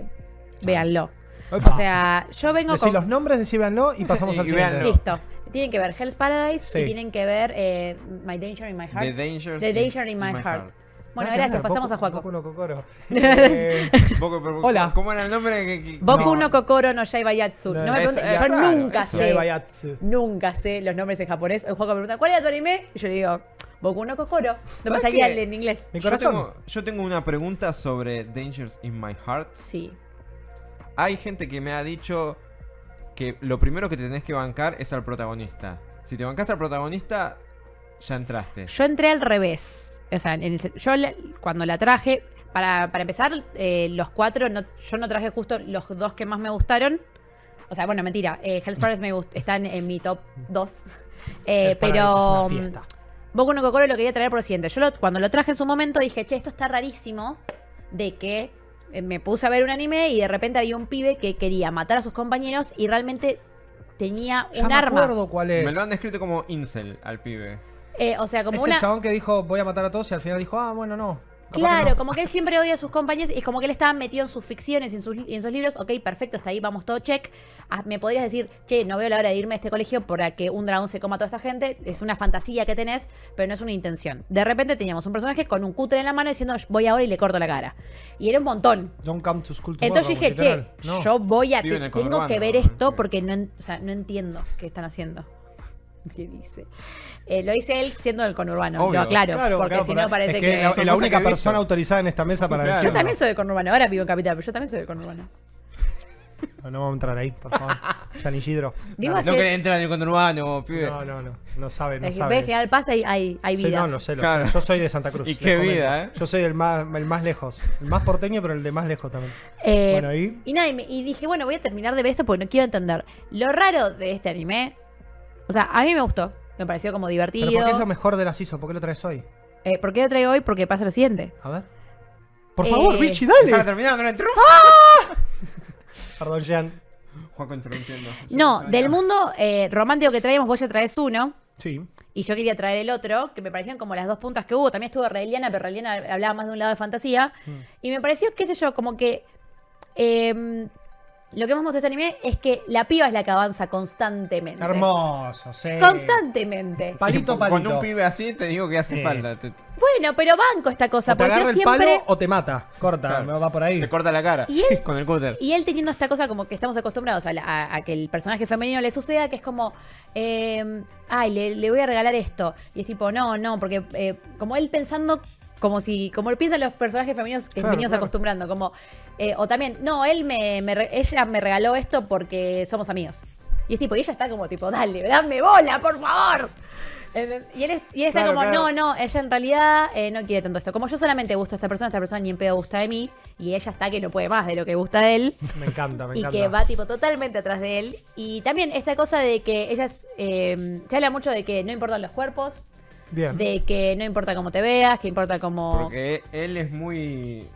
S1: Véanlo.
S2: Opa.
S1: O sea, yo vengo
S2: Decí
S1: con.
S2: los nombres, decíbanlo y pasamos
S3: Y-
S2: al siguiente.
S3: véanlo.
S1: Listo. Tienen que ver Hell's Paradise
S2: Sí.
S1: y tienen que ver eh, My Danger in My Heart.
S3: The Danger,
S1: The Danger in My, Heart. Bueno,
S2: Nada que
S1: gracias, pasamos
S2: Boku-
S1: a Juaco.
S2: Boku no Kokoro. Eh,
S3: pero-
S2: Hola.
S3: ¿Cómo era el nombre? que- que-
S1: Boku
S2: No.
S1: no Kokoro no Yaibayatsu.
S2: No,
S1: No, me pregunten, yo
S3: claro,
S1: nunca
S3: es-
S1: sé. Nunca sé los nombres en japonés. El juego me pregunta, ¿cuál era tu anime? Y yo le digo, Boku no Kokoro. No me
S3: ¿Sabes
S1: salía en inglés.
S2: Mi
S3: Yo
S2: corazón.
S3: tengo, yo tengo una pregunta sobre Dangers in My Heart.
S1: Sí.
S3: Hay gente que me ha dicho que lo primero que te tenés que bancar es al protagonista. Si te bancaste al protagonista, ya entraste.
S1: Yo entré al revés. O sea, en el se- yo le- cuando la traje, para, para empezar, eh, los cuatro, no- yo no traje justo los dos que más me gustaron. O sea, bueno, mentira. Eh, Hell's Paradise me gust- están en mi top 2. Eh, pero mm, Boku no Kokoro lo quería traer por lo siguiente. Yo lo- cuando lo traje en su momento dije, che, esto está rarísimo de que me puse a ver un anime y de repente había un pibe que quería matar a sus compañeros y realmente tenía
S2: Ya
S1: un
S2: me
S1: arma.
S2: acuerdo cuál es.
S3: Me lo han descrito como incel al pibe.
S1: Eh, o sea, como
S2: es
S1: una...
S2: el chabón que dijo voy a matar a todos y al final dijo, ah, bueno, no.
S1: Claro,
S2: no.
S1: como que él siempre odia a sus compañeros y es como que él estaba metido en sus ficciones y en sus, y en sus libros. Ok, perfecto, hasta ahí vamos todo check. Ah, me podrías decir, che, no veo la hora de irme a este colegio para que un dragón se coma a toda esta gente. Es una fantasía que tenés, pero no es una intención. De repente teníamos un personaje con un cúter en la mano diciendo, voy ahora y le corto la cara. Y era un montón.
S2: Don't come to school tomorrow,
S1: Entonces yo dije, che.
S2: No.
S1: yo voy a. Tengo que ver esto porque no, o sea, no entiendo qué están haciendo. ¿Qué dice? Eh, lo dice él siendo del conurbano,
S3: Obvio.
S1: lo aclaro,
S2: Claro,
S1: porque
S2: claro,
S1: si no parece
S2: es
S1: que.
S2: que, la, única
S3: que
S2: persona autorizada en esta mesa para
S3: Claro.
S1: Yo también soy del conurbano, ahora vivo en Capital, pero yo también soy del conurbano.
S2: No, no vamos a entrar ahí, por favor. San Isidro.
S1: Vivo
S2: Dale.
S1: hace-
S3: No querés entrar en el conurbano, pibe.
S2: No, no, no. No sabe, no
S1: Es que
S2: sabe.
S1: ves que al pasa y hay, hay
S2: Sí,
S1: vida.
S2: no, lo sé, lo
S3: Claro.
S2: sé. Yo soy de Santa Cruz.
S3: Y qué
S2: comento.
S3: vida, ¿eh?
S2: Yo soy el más, el más lejos. El más porteño, pero el de más lejos también.
S1: Eh,
S2: Bueno, ¿y?
S1: y nada, y, me- y dije, bueno, voy a terminar de ver esto porque no quiero entender. Lo raro de este anime, o sea, a mí me gustó, me pareció como divertido.
S2: Pero ¿por qué es lo mejor de la season? ¿Por qué lo traes hoy?
S1: Eh, ¿Por qué lo traigo hoy? Porque pasa lo siguiente.
S2: A ver. Por
S1: Eh,
S2: favor, Richie,
S3: Déjala
S2: dale.
S3: terminar, no entró.
S2: Perdón, Jean.
S3: Juaco interrumpiendo.
S1: No, del mundo eh, romántico que traemos, vos ya traes uno.
S2: Sí.
S1: Y yo quería traer el otro, que me parecían como las dos puntas que hubo. También estuvo Raeliana, pero Raeliana hablaba más de un lado de fantasía.
S2: Mm.
S1: Y me pareció, qué sé yo, como que. em, lo que más me gustó de este anime es que la piba es la que avanza constantemente.
S2: Hermoso, sí.
S1: Constantemente.
S2: Palito, palito.
S3: Con un pibe así te digo que hace
S2: Sí.
S3: falta. Te,
S1: Bueno, pero banco esta cosa,
S2: O te
S1: porque
S2: agarra
S1: yo
S2: el
S1: siempre.
S2: palo o te mata. Corta,
S3: Claro.
S2: me va por ahí.
S3: te corta la cara
S1: ¿Y él?
S3: con el cúter.
S1: Y él teniendo esta cosa como que estamos acostumbrados a, la- a- a que el personaje femenino le suceda, que es como, eh, ay, le, le voy a regalar esto. Y es tipo, no, no, porque eh, como él pensando como si, como piensan los personajes femeninos que
S2: Claro,
S1: venimos
S2: claro.
S1: acostumbrando, como, eh, o también, no, él me, me ella me regaló esto porque somos amigos. Y es tipo, y ella está como tipo, dale, dame bola, por favor. Y él, es- y él está como, no, no, ella en realidad eh, no quiere tanto esto. Como yo solamente gusto a esta persona, esta persona ni en pedo gusta de mí, y ella está que no puede más de lo que gusta de él
S2: Me encanta, me
S1: y
S2: encanta.
S1: que va tipo totalmente atrás de él. Y también esta cosa de que ellas, eh, se habla mucho de que no importan los cuerpos,
S2: Bien.
S1: de que no importa cómo te veas, que importa cómo...
S3: Porque él es muy.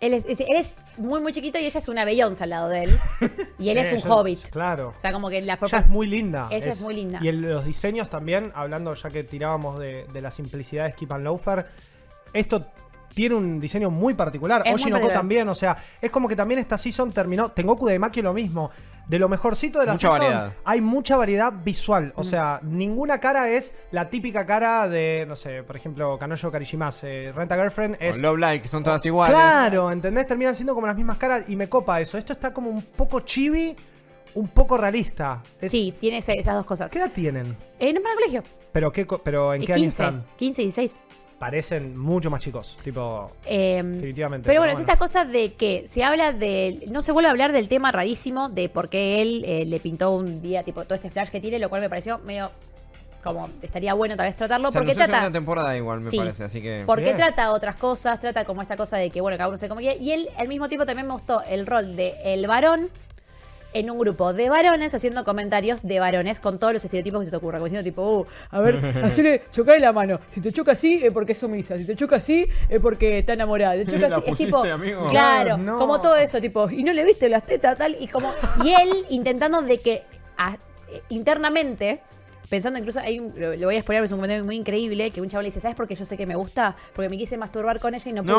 S1: Él es, es- él es muy muy chiquito y ella es una Beyoncé al lado de él. Y él es un
S2: Ella-
S1: hobbit.
S2: Claro.
S1: O sea, como que las
S2: Ella
S1: propuestas...
S2: es muy linda.
S1: Ella es muy linda.
S2: Y el- los diseños también, hablando ya que tirábamos de, de la simplicidad de Skip and Loafer, esto tiene un diseño muy particular. Oshinoko también, o sea, es como que también esta season terminó. Tengoku de Maki lo mismo. De lo mejorcito de la
S3: Mucha
S2: season,
S3: variedad.
S2: hay mucha variedad visual. O sea, ninguna cara es la típica cara de, no sé, por ejemplo, Kanojo Karishimase, Renta Girlfriend es
S3: O Love Live, que son todas iguales.
S2: Claro, ¿entendés? Terminan siendo como las mismas caras y me copa eso. Esto está como un poco chibi, un poco realista. Es-
S1: Sí, tiene esas dos cosas.
S2: ¿Qué edad tienen?
S1: Eh, no van al colegio.
S2: ¿Pero, qué, co- pero en
S1: Eh,
S2: qué año
S1: 15,
S2: están?
S1: 15, 16.
S2: Parecen mucho más chicos. Tipo,
S1: Eh,
S2: definitivamente.
S1: Pero bueno, es esta cosa de que se habla de. No se vuelve a hablar del tema rarísimo de por qué él eh, le pintó un día, tipo, todo este flash que tiene, lo cual me pareció medio. Como estaría bueno tal vez tratarlo.
S3: Se
S1: porque trata.
S3: una temporada igual, me
S1: Sí.
S3: parece, así que...
S1: Porque
S2: Bien.
S1: trata otras cosas, trata como esta cosa de que, bueno, cada uno se come quiere. Y él, al mismo tiempo, también me gustó el rol de el varón en un grupo de varones haciendo comentarios de varones con todos los estereotipos que se te ocurran. Como diciendo, tipo, uh, a ver, hacele, chocale la mano. Si te choca así, es porque es sumisa. Si te choca así, es porque está enamorada. Si te choca así, es tipo,
S3: amigo.
S1: claro,
S2: No.
S1: como todo eso, tipo, y no le viste las tetas, tal. Y como, y él intentando de que a- eh, internamente pensando incluso, hay un- lo, lo voy a spoiler, es un comentario muy increíble, que un chavo le dice, ¿sabes por qué yo sé que me gusta? Porque me quise masturbar con ella y no pude.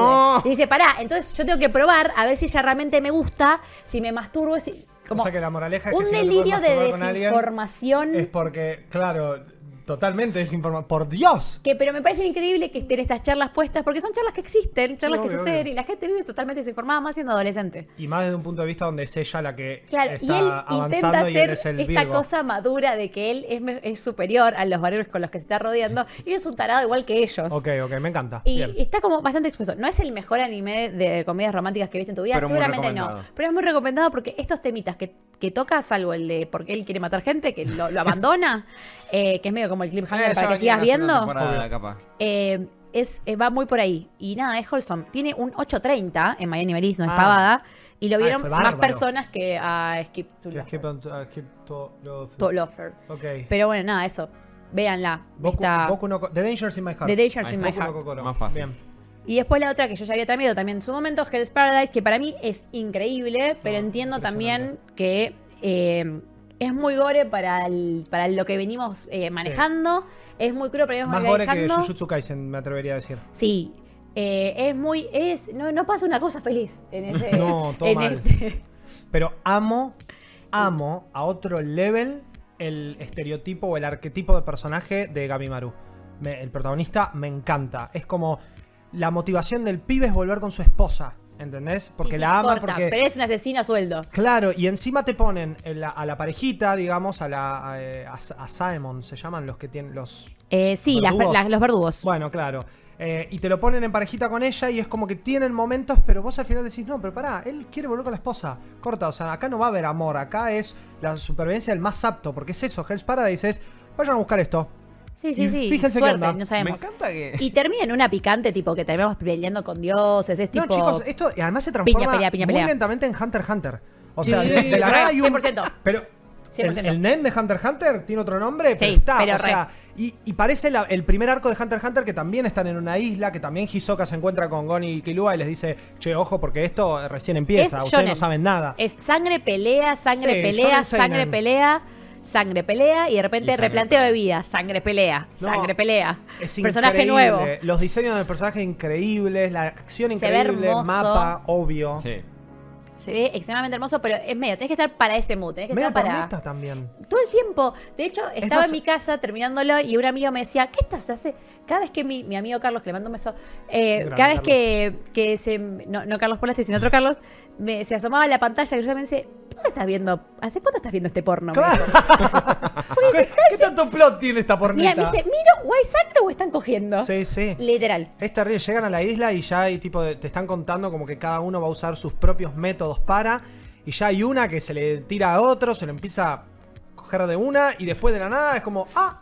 S1: Y dice, pará, entonces yo tengo que probar a ver si ella realmente me gusta, si me masturbo, si... Como
S2: o sea que la moraleja es que
S1: un
S2: si no te
S1: delirio de desinformación.
S2: Es porque, claro, totalmente desinformado. ¡Por Dios!
S1: Que, pero me parece increíble que estén estas charlas puestas, porque son charlas que existen, charlas que
S2: obvio,
S1: suceden,
S2: obvio.
S1: y la gente vive totalmente desinformada, más siendo adolescente.
S2: Y más desde un punto de vista donde es ella la que
S1: Claro,
S2: está
S1: y él intenta
S2: avanzando y él
S1: hacer
S2: es el
S1: esta
S2: Virgo.
S1: cosa madura de que él es, superior a los varones con los que se está rodeando, y es un tarado igual que ellos.
S2: Ok, ok, me encanta.
S1: Y
S2: Bien.
S1: está como bastante expuesto. No es el mejor anime de comedias románticas que viste en tu vida,
S3: Pero
S1: seguramente no. Pero es muy recomendado porque estos temitas que, que toca, salvo el de porque él quiere matar gente, que lo, lo abandona, eh, que es medio como el cliffhanger
S3: Eh,
S1: para que sigas viendo, eh, es, eh, va muy por ahí. Y nada, es wholesome. Tiene un 8.30 en Miami Melis, no es
S2: Ah.
S1: pavada. Y lo
S2: Ah,
S1: vieron más personas que a Skip to
S2: Sí, skip on- uh, skip to. Ok.
S1: Pero bueno, nada, eso. Véanla.
S2: Boku,
S1: Está-
S2: Boku no, The Dangers in My Heart.
S1: The Dangers in. My
S2: Boku no
S1: Heart.
S3: Más fácil.
S2: Bien.
S1: Y después la otra que yo ya había traído también en su momento, Hell's Paradise, que para mí es increíble, pero
S2: No,
S1: entiendo también que eh, es muy gore para, el- para lo que venimos eh, manejando. Es muy crudo, pero venimos
S2: Más gore que. Jujutsu Kaisen, me atrevería a decir.
S1: Sí. Eh, es muy. es no, no pasa una cosa feliz en ese.
S2: No, todo
S1: en
S2: mal.
S1: este-
S2: Pero amo, amo a otro level el estereotipo o el arquetipo de personaje de Gabimaru. Me- el protagonista me encanta. Es como la motivación del pibe es volver con su esposa. ¿Entendés? Porque
S1: sí, sí,
S2: la ama,
S1: corta,
S2: porque.
S1: Pero es un asesino a sueldo.
S2: Claro, y encima te ponen la- a la parejita, digamos, a la a, a- a Simon, se llaman los que tienen los.
S1: Eh, sí, las-
S2: ¿Verdugos?
S1: las- los verdugos.
S2: Bueno, claro. Eh, y te lo ponen en parejita con ella y es como que tienen momentos, pero vos al final decís, no, pero pará, él quiere volver con la esposa. Corta, o sea, acá no va a haber amor, acá es la supervivencia del más apto, porque es eso, Hell's Paradise es, vayan a buscar esto.
S1: Sí, sí,
S2: y
S1: sí.
S2: fíjense qué
S1: Suerte,
S2: onda.
S1: no
S3: Me
S1: sabemos.
S3: encanta que...
S1: Y termina en una picante, tipo que terminamos peleando con dioses. Es tipo.
S2: No, chicos, esto y además se transforma
S1: Piña, pelea, piña,
S2: muy
S1: pelea.
S2: lentamente en Hunter x Hunter. O
S1: Sí,
S2: sea, de, de la
S1: re,
S2: nada hay un...
S1: 100%.
S2: Pero... El,
S1: 100%.
S2: el Nen de Hunter x Hunter tiene otro nombre, pero
S1: Sí,
S2: está.
S1: pero
S2: o
S1: re.
S2: sea, y, y parece la- el primer arco de Hunter x Hunter que también están en una isla, que también Hisoka se encuentra con Gon y Killua y les dice, che, ojo, porque esto recién empieza,
S1: Es
S2: ustedes no saben nada.
S1: Es sangre, pelea, sangre,
S2: Sí,
S1: pelea, sangre, pelea, sangre, pelea y de repente
S3: Y
S1: replanteo de vida, sangre, pelea,
S2: No,
S1: sangre, pelea.
S2: Es
S1: Personaje
S2: increíble.
S1: nuevo.
S2: Los diseños del personaje increíbles, la acción
S1: Se ve
S2: increíble, mapa, obvio.
S3: Sí.
S1: Se ve extremadamente hermoso, pero es medio, tenés que estar para ese mood, tenés que
S2: Medio
S1: estar para...
S2: también.
S1: Todo el tiempo. De hecho, estaba
S2: más-
S1: en mi casa terminándolo y un amigo me decía, ¿qué estás hace? Cada vez que mi, mi amigo Carlos, que le mando un beso, eh, cada vez que, que se... No, no Carlos Polasти, sino otro Carlos, me, se asomaba a la pantalla y yo me dice, ¿dónde estás viendo? ¿Hace cuánto estás viendo este porno?
S2: Claro. ¿Qué, qué tanto plot tiene esta
S1: Mira,
S2: pornita?
S1: me dice, miro, ¿o hay sangre o están cogiendo?
S2: Sí, sí.
S1: Literal.
S2: Es terrible, llegan a la isla y ya hay tipo de- te están contando como que cada uno va a usar sus propios métodos para y ya hay una que se le tira a otro, se le empieza a coger de una y después de la nada es como, ah,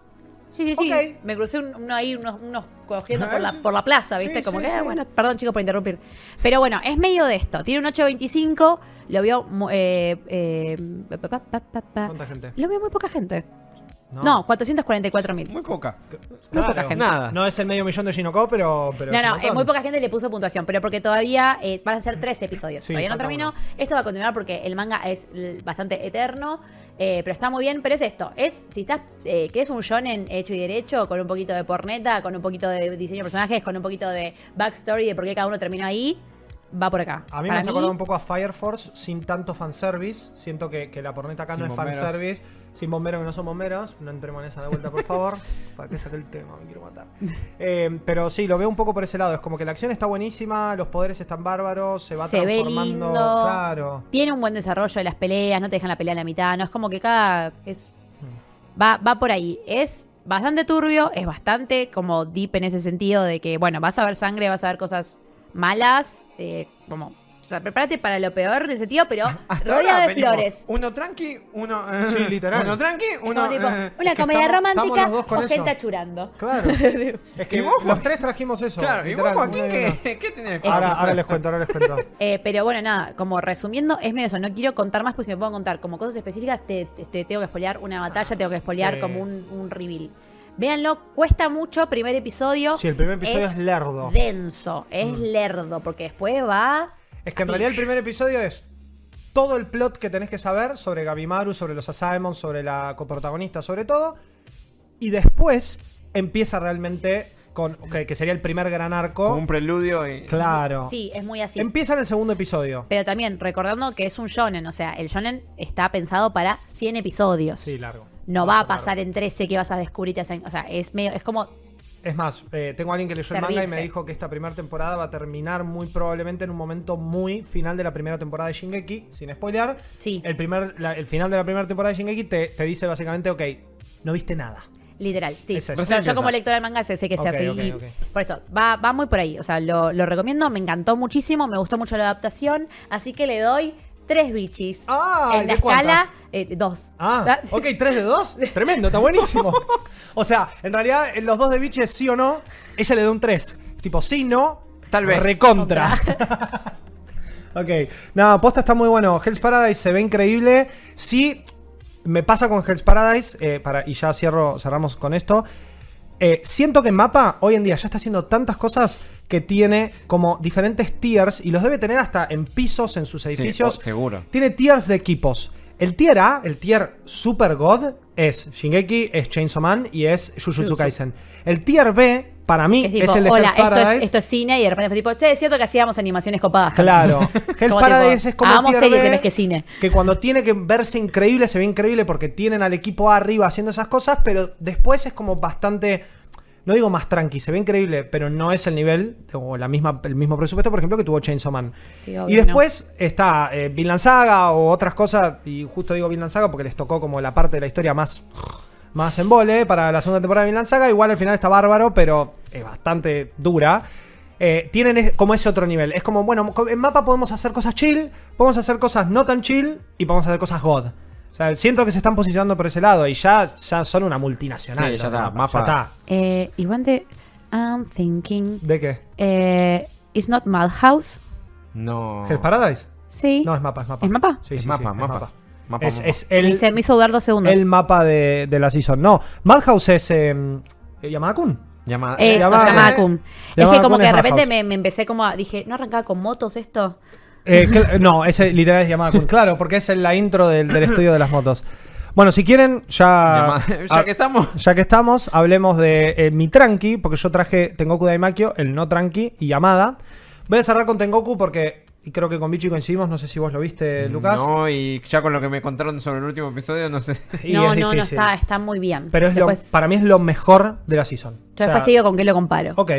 S1: Sí, sí, sí. Me crucé un- uno ahí, unos, unos cogiendo por la, por la plaza, ¿viste?
S2: Sí,
S1: Como
S2: sí,
S1: que, ah,
S2: sí.
S1: bueno, perdón chicos por interrumpir. Pero bueno, es medio de esto. Tiene un 8.25, lo vio... Eh, eh, pa, pa, pa, pa, pa.
S2: ¿cuánta gente?
S1: Lo vio muy poca gente. No, 444.000.
S3: Muy poca.
S1: Muy poca gente.
S3: Nada.
S2: No es el medio millón de Shinoko, pero. pero
S1: No, no, eh, muy poca gente le puso puntuación, pero porque todavía eh, van a ser tres episodios.
S2: Sí,
S1: todavía no terminó.
S2: uno.
S1: Esto va a continuar porque el manga es bastante eterno, eh, pero está muy bien. Pero es esto: es si estás, eh, que es un shonen hecho y derecho, con un poquito de porneta, con un poquito de diseño de personajes, con un poquito de backstory de por qué cada uno terminó ahí, va por acá.
S2: A mí
S1: Para
S2: me hace acordar un poco a Fire Force sin tanto fanservice. Siento que, que la porneta acá
S3: Sin
S2: no es
S3: bomberos.
S2: fanservice. Sin bomberos que no son bomberos. No entremos en esa de vuelta, por favor. para que saque el tema, me quiero matar. Eh, pero sí, lo veo un poco por ese lado. Es como que la acción está buenísima, los poderes están bárbaros, se va
S1: Se ve
S2: transformando.
S1: lindo.
S2: Claro.
S1: Tiene un buen desarrollo de las peleas, no te dejan la pelea a la mitad, no es como que cada. Es, va, va por ahí. Es bastante turbio, es bastante como deep en ese sentido de que, bueno, vas a ver sangre, vas a ver cosas malas, eh, como. O sea, prepárate para lo peor en ese sentido, pero
S3: Hasta
S1: rodeado
S3: ahora
S1: de flores.
S3: Uno tranqui, uno. eh,
S2: Sí, literal.
S3: Uno tranqui,
S1: Es
S3: uno.
S1: como tipo,
S3: eh,
S1: una
S2: es que
S1: comedia
S2: estamos-
S1: romántica
S2: con
S1: o
S2: eso.
S1: gente achurando.
S2: Claro. es que
S3: ¿Y vos,
S2: los tres trajimos eso.
S3: Claro, y vos,
S2: literal,
S3: Joaquín, ¿qué. ¿qué tenés?
S2: Ahora, ahora les cuento, ahora les cuento.
S1: Eh, pero bueno, nada, como resumiendo, es medio eso. No quiero contar más, porque si me puedo contar como cosas específicas, te, te- te tengo que spoilear una batalla, tengo que spoilear
S2: Sí.
S1: como un, un reveal. Véanlo, cuesta mucho, primer episodio.
S2: Sí, el primer episodio es lerdo.
S1: Denso, es
S2: Mm.
S1: lerdo, porque después va.
S2: Es que en realidad el primer episodio es todo el plot que tenés que saber sobre Gabimaru, sobre los Asaemon, sobre la coprotagonista, sobre todo. Y después empieza realmente con. Que, que sería el primer gran arco.
S3: Como un preludio y.
S2: Claro.
S1: Sí, es muy así.
S2: Empieza en el segundo episodio.
S1: Pero también recordando que es un shonen, o sea, el shonen está pensado para 100 episodios.
S2: Sí, largo.
S1: No va a
S2: Largo.
S1: pasar en 13 que vas a descubrir. te hacen- O sea, es medio, es como
S2: Es más, eh, tengo a alguien que leyó el manga y me dijo que esta primera temporada va a terminar muy probablemente en un momento muy final de la primera temporada de Shingeki, sin spoilear.
S1: Sí.
S2: El, primer, la- el final de la primera temporada de Shingeki te, te dice básicamente, ok, no viste nada.
S1: Literal, sí.
S2: Es eso.
S1: O sea, yo como lectora del manga sé, sé que
S2: Ok,
S1: sea así.
S2: ok,
S1: y
S2: ok.
S1: Por eso, va, va muy por ahí. O sea, lo, lo recomiendo, me encantó muchísimo, me gustó mucho la adaptación. Así que le doy tres bichis.
S2: Ah,
S1: en la escala, eh, dos.
S2: Ah, ok, 3 de 2. Tremendo, está buenísimo. O sea, en realidad, en los dos de biches, sí o no, ella le da un 3. Tipo, sí, no,
S3: Tal vez.
S2: Recontra. ok, nada, posta está muy bueno. Hell's Paradise se ve increíble. Sí, me pasa con Hell's Paradise, eh, para, y ya cierro, cerramos con esto. Eh, siento que Mapa hoy en día ya está haciendo tantas cosas que tiene como diferentes tiers y los debe tener hasta en pisos en sus
S3: Sí,
S2: edificios.
S3: oh, seguro.
S2: Tiene tiers de equipos. El tier A, el tier Super God, es Shingeki, es Chainsaw Man y es Jujutsu Kaisen. El tier B, para mí,
S1: Es
S2: el de
S1: hola,
S2: Hell's
S1: esto es, esto es cine y de repente fue tipo, che, es cierto que hacíamos animaciones copadas.
S2: Claro. Hell's Paradise
S1: tipo,
S2: es como
S1: hagamos series en vez que cine.
S2: Que cuando tiene que verse increíble, se ve increíble porque tienen al equipo arriba haciendo esas cosas, pero después es como bastante. No digo más tranqui, se ve increíble, pero no es el nivel o la misma, el mismo presupuesto, por ejemplo, que tuvo Chainsaw Man.
S1: Sí, obvio
S2: y después está eh, Vinland Saga o otras cosas, y justo digo Vinland Saga porque les tocó como la parte de la historia más, más en vole para la segunda temporada de Vinland Saga. Igual al final está bárbaro, pero es bastante dura. Eh, tienen es- como ese otro nivel. Es como, bueno, en mapa podemos hacer cosas chill, podemos hacer cosas no tan chill y podemos hacer cosas god. O sea, siento que se están posicionando por ese lado y ya, ya son una multinacional.
S3: Sí, ya está, mapa.
S2: ya está.
S1: Eh, igual de, I'm thinking,
S2: ¿De qué?
S1: eh, It's not Madhouse.
S3: No.
S2: ¿Hell's Paradise?
S1: Sí.
S2: No, es mapa, es mapa.
S1: ¿Es mapa?
S2: Sí,
S3: Es
S2: sí,
S3: mapa,
S2: sí, es
S3: mapa.
S2: Mapa. Es,
S3: mapa.
S2: es
S1: me,
S2: el,
S1: hice- me hizo dudar dos segundos.
S2: el mapa de, de la season. No, Madhouse es eh, Yamada-kun.
S3: Llama-
S1: Eso,
S2: Llamada-
S1: llamada Kun. Es que como
S2: Kun
S1: que de repente me, me empecé como a, dije, ¿no arrancaba con motos esto?
S2: Eh, no, ese literal es Yamada-kun. Claro, porque es la intro del, del estudio de las motos. Bueno, si quieren, ya.
S3: Ya que estamos.
S2: Ya que estamos, hablemos de eh, mi tranqui, porque yo traje Tengoku Daimakyo, el no tranqui y Yamada. Voy a cerrar con Tengoku porque y creo que con Bichi coincidimos, no sé si vos lo viste, Lucas.
S3: No, y ya con lo que me contaron sobre el último episodio, no sé.
S2: Y
S1: no,
S2: es
S1: no, no, está, está muy bien.
S2: Pero es lo- para mí es lo mejor de la season.
S1: Yo
S2: O sea,
S1: después te digo con qué lo comparo.
S2: Ok.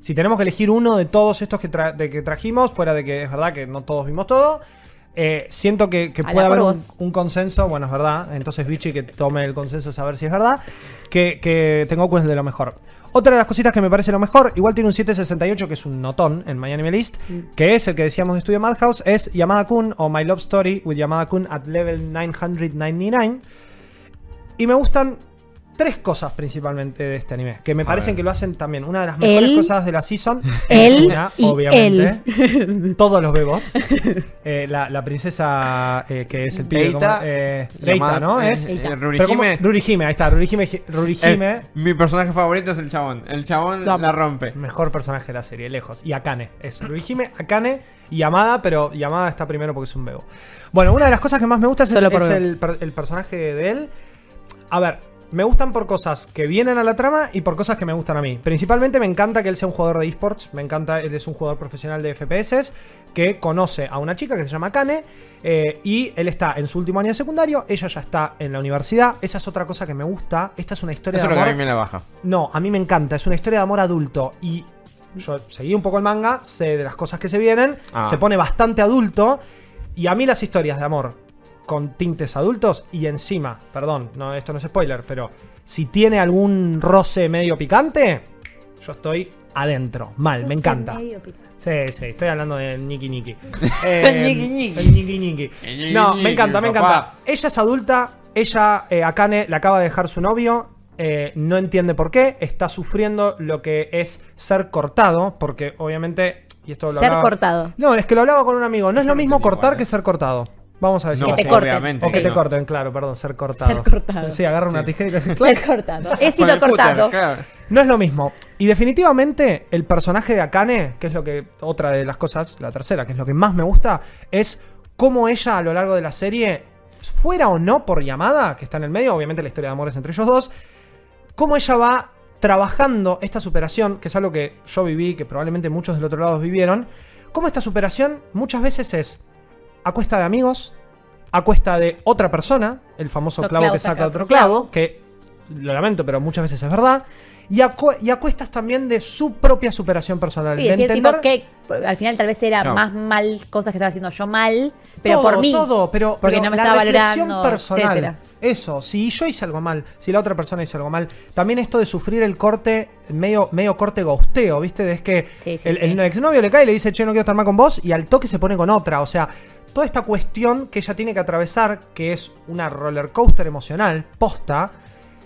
S2: Si tenemos que elegir uno de todos estos que, tra- de que trajimos, fuera de que es verdad que no todos vimos todo, eh, siento que, que puede haber un, consenso, bueno, es verdad, entonces Vichy que tome el consenso a saber si es verdad, que, que Tengoku es de lo mejor. Otra de las cositas que me parece lo mejor, igual tiene un 768, que es un notón en My Anime List,
S1: Mm.
S2: que es el que decíamos de Studio Madhouse, es Yamada-kun o My Love Story with Yamada-kun at level 999. Y me gustan tres cosas principalmente de este anime, que me
S3: A
S2: parecen
S3: ver.
S2: que lo hacen también. Una de las mejores
S1: Él,
S2: cosas de la season
S1: él
S2: es una,
S1: y
S2: obviamente. Todos los bebos. Eh, la, la princesa eh, que es el pibe
S3: Eita,
S2: como- eh, Reita, ¿no?
S3: eh,
S2: Es.
S3: Rurihime.
S2: Rurihime, ahí está, Rurihime, Rurihime
S3: Eh, mi personaje favorito es el chabón. El chabón la rompe.
S2: mejor personaje de la serie, lejos. Y Akane. Es Rurihime, Akane y Yamada, pero Yamada está primero porque es un bebo. Bueno, una de las cosas que más me gusta es, el personaje de él. A ver, me gustan por cosas que vienen a la trama y por cosas que me gustan a mí. Principalmente me encanta que él sea un jugador de esports. Me encanta, él es un jugador profesional de FPS que conoce a una chica que se llama Akane. eh, y él está en su último año de secundario, ella ya está en la universidad. Esa es otra cosa que me gusta. Esta es una historia
S3: Eso es
S2: de
S3: lo que a
S2: amor.
S3: mí me la baja.
S2: No, a mí me encanta. Es una historia de amor adulto. Y yo seguí un poco el manga, sé de las cosas que se vienen.
S3: Ah.
S2: Se pone bastante adulto. Y a mí las historias de amor con tintes adultos y encima, perdón, no, esto no es spoiler, pero si tiene algún roce medio picante, yo estoy adentro. Mal, me
S1: No
S2: encanta. Sí, sí, estoy hablando del Niki Niki. Eh,
S3: Ñiqui, ñiqui.
S2: el Niki Niki.
S3: El ñiqui,
S2: No, me encanta, me encanta. Ella es adulta, ella, eh, Akane, le acaba de dejar su novio. eh, no entiende por qué, está sufriendo lo que es ser cortado, porque obviamente. Y esto lo
S1: Ser
S2: hablaba-
S1: cortado.
S2: No, es que lo hablaba con un amigo. No es lo mismo cortar
S3: igual,
S2: que
S3: ¿eh?
S2: ser cortado. Vamos a decirlo
S1: Que te corten.
S3: obviamente.
S2: O que
S1: Sí.
S2: te
S3: no.
S2: corten, claro, perdón, ser cortado.
S1: Ser cortado.
S2: Sí, agarra una
S3: Sí.
S2: tijera y
S1: Ser cortado. He sido cortado.
S3: claro.
S2: no es lo mismo. Y definitivamente el personaje de Akane, que es lo que otra de las cosas, la tercera, que es lo que más me gusta, es cómo ella a lo largo de la serie, fuera o no por llamada, que está en el medio, obviamente la historia de amor es entre ellos dos, cómo ella va trabajando esta superación, que es algo que yo viví, que probablemente muchos del otro lado vivieron, cómo esta superación muchas veces es a cuesta de amigos, a cuesta de otra persona, el famoso clavo
S1: clavo
S2: que
S1: saca
S2: saca
S1: otro
S2: clavo,
S1: clavo.
S2: que lo lamento, pero muchas veces es verdad, y a, y a cuestas también de su propia superación personal.
S1: Sí,
S2: de
S1: decir tipo
S2: entender-
S1: que al final tal vez era
S3: No.
S1: más mal cosas que estaba haciendo yo mal, pero
S2: todo,
S1: por mí.
S2: Todo, pero,
S1: porque
S2: pero
S1: no me
S2: la
S1: estaba
S2: reflexión
S1: valorando,
S2: personal.
S1: etcétera.
S2: Eso, si yo hice algo mal, si la otra persona hizo algo mal, también esto de sufrir el corte, medio, medio corte gosteo, ¿viste? Es que
S1: Sí, sí,
S2: el,
S1: sí.
S2: el exnovio le cae y le dice, che, no quiero estar más con vos, y al toque se pone con otra. O sea, toda esta cuestión que ella tiene que atravesar, que es una roller coaster emocional, posta,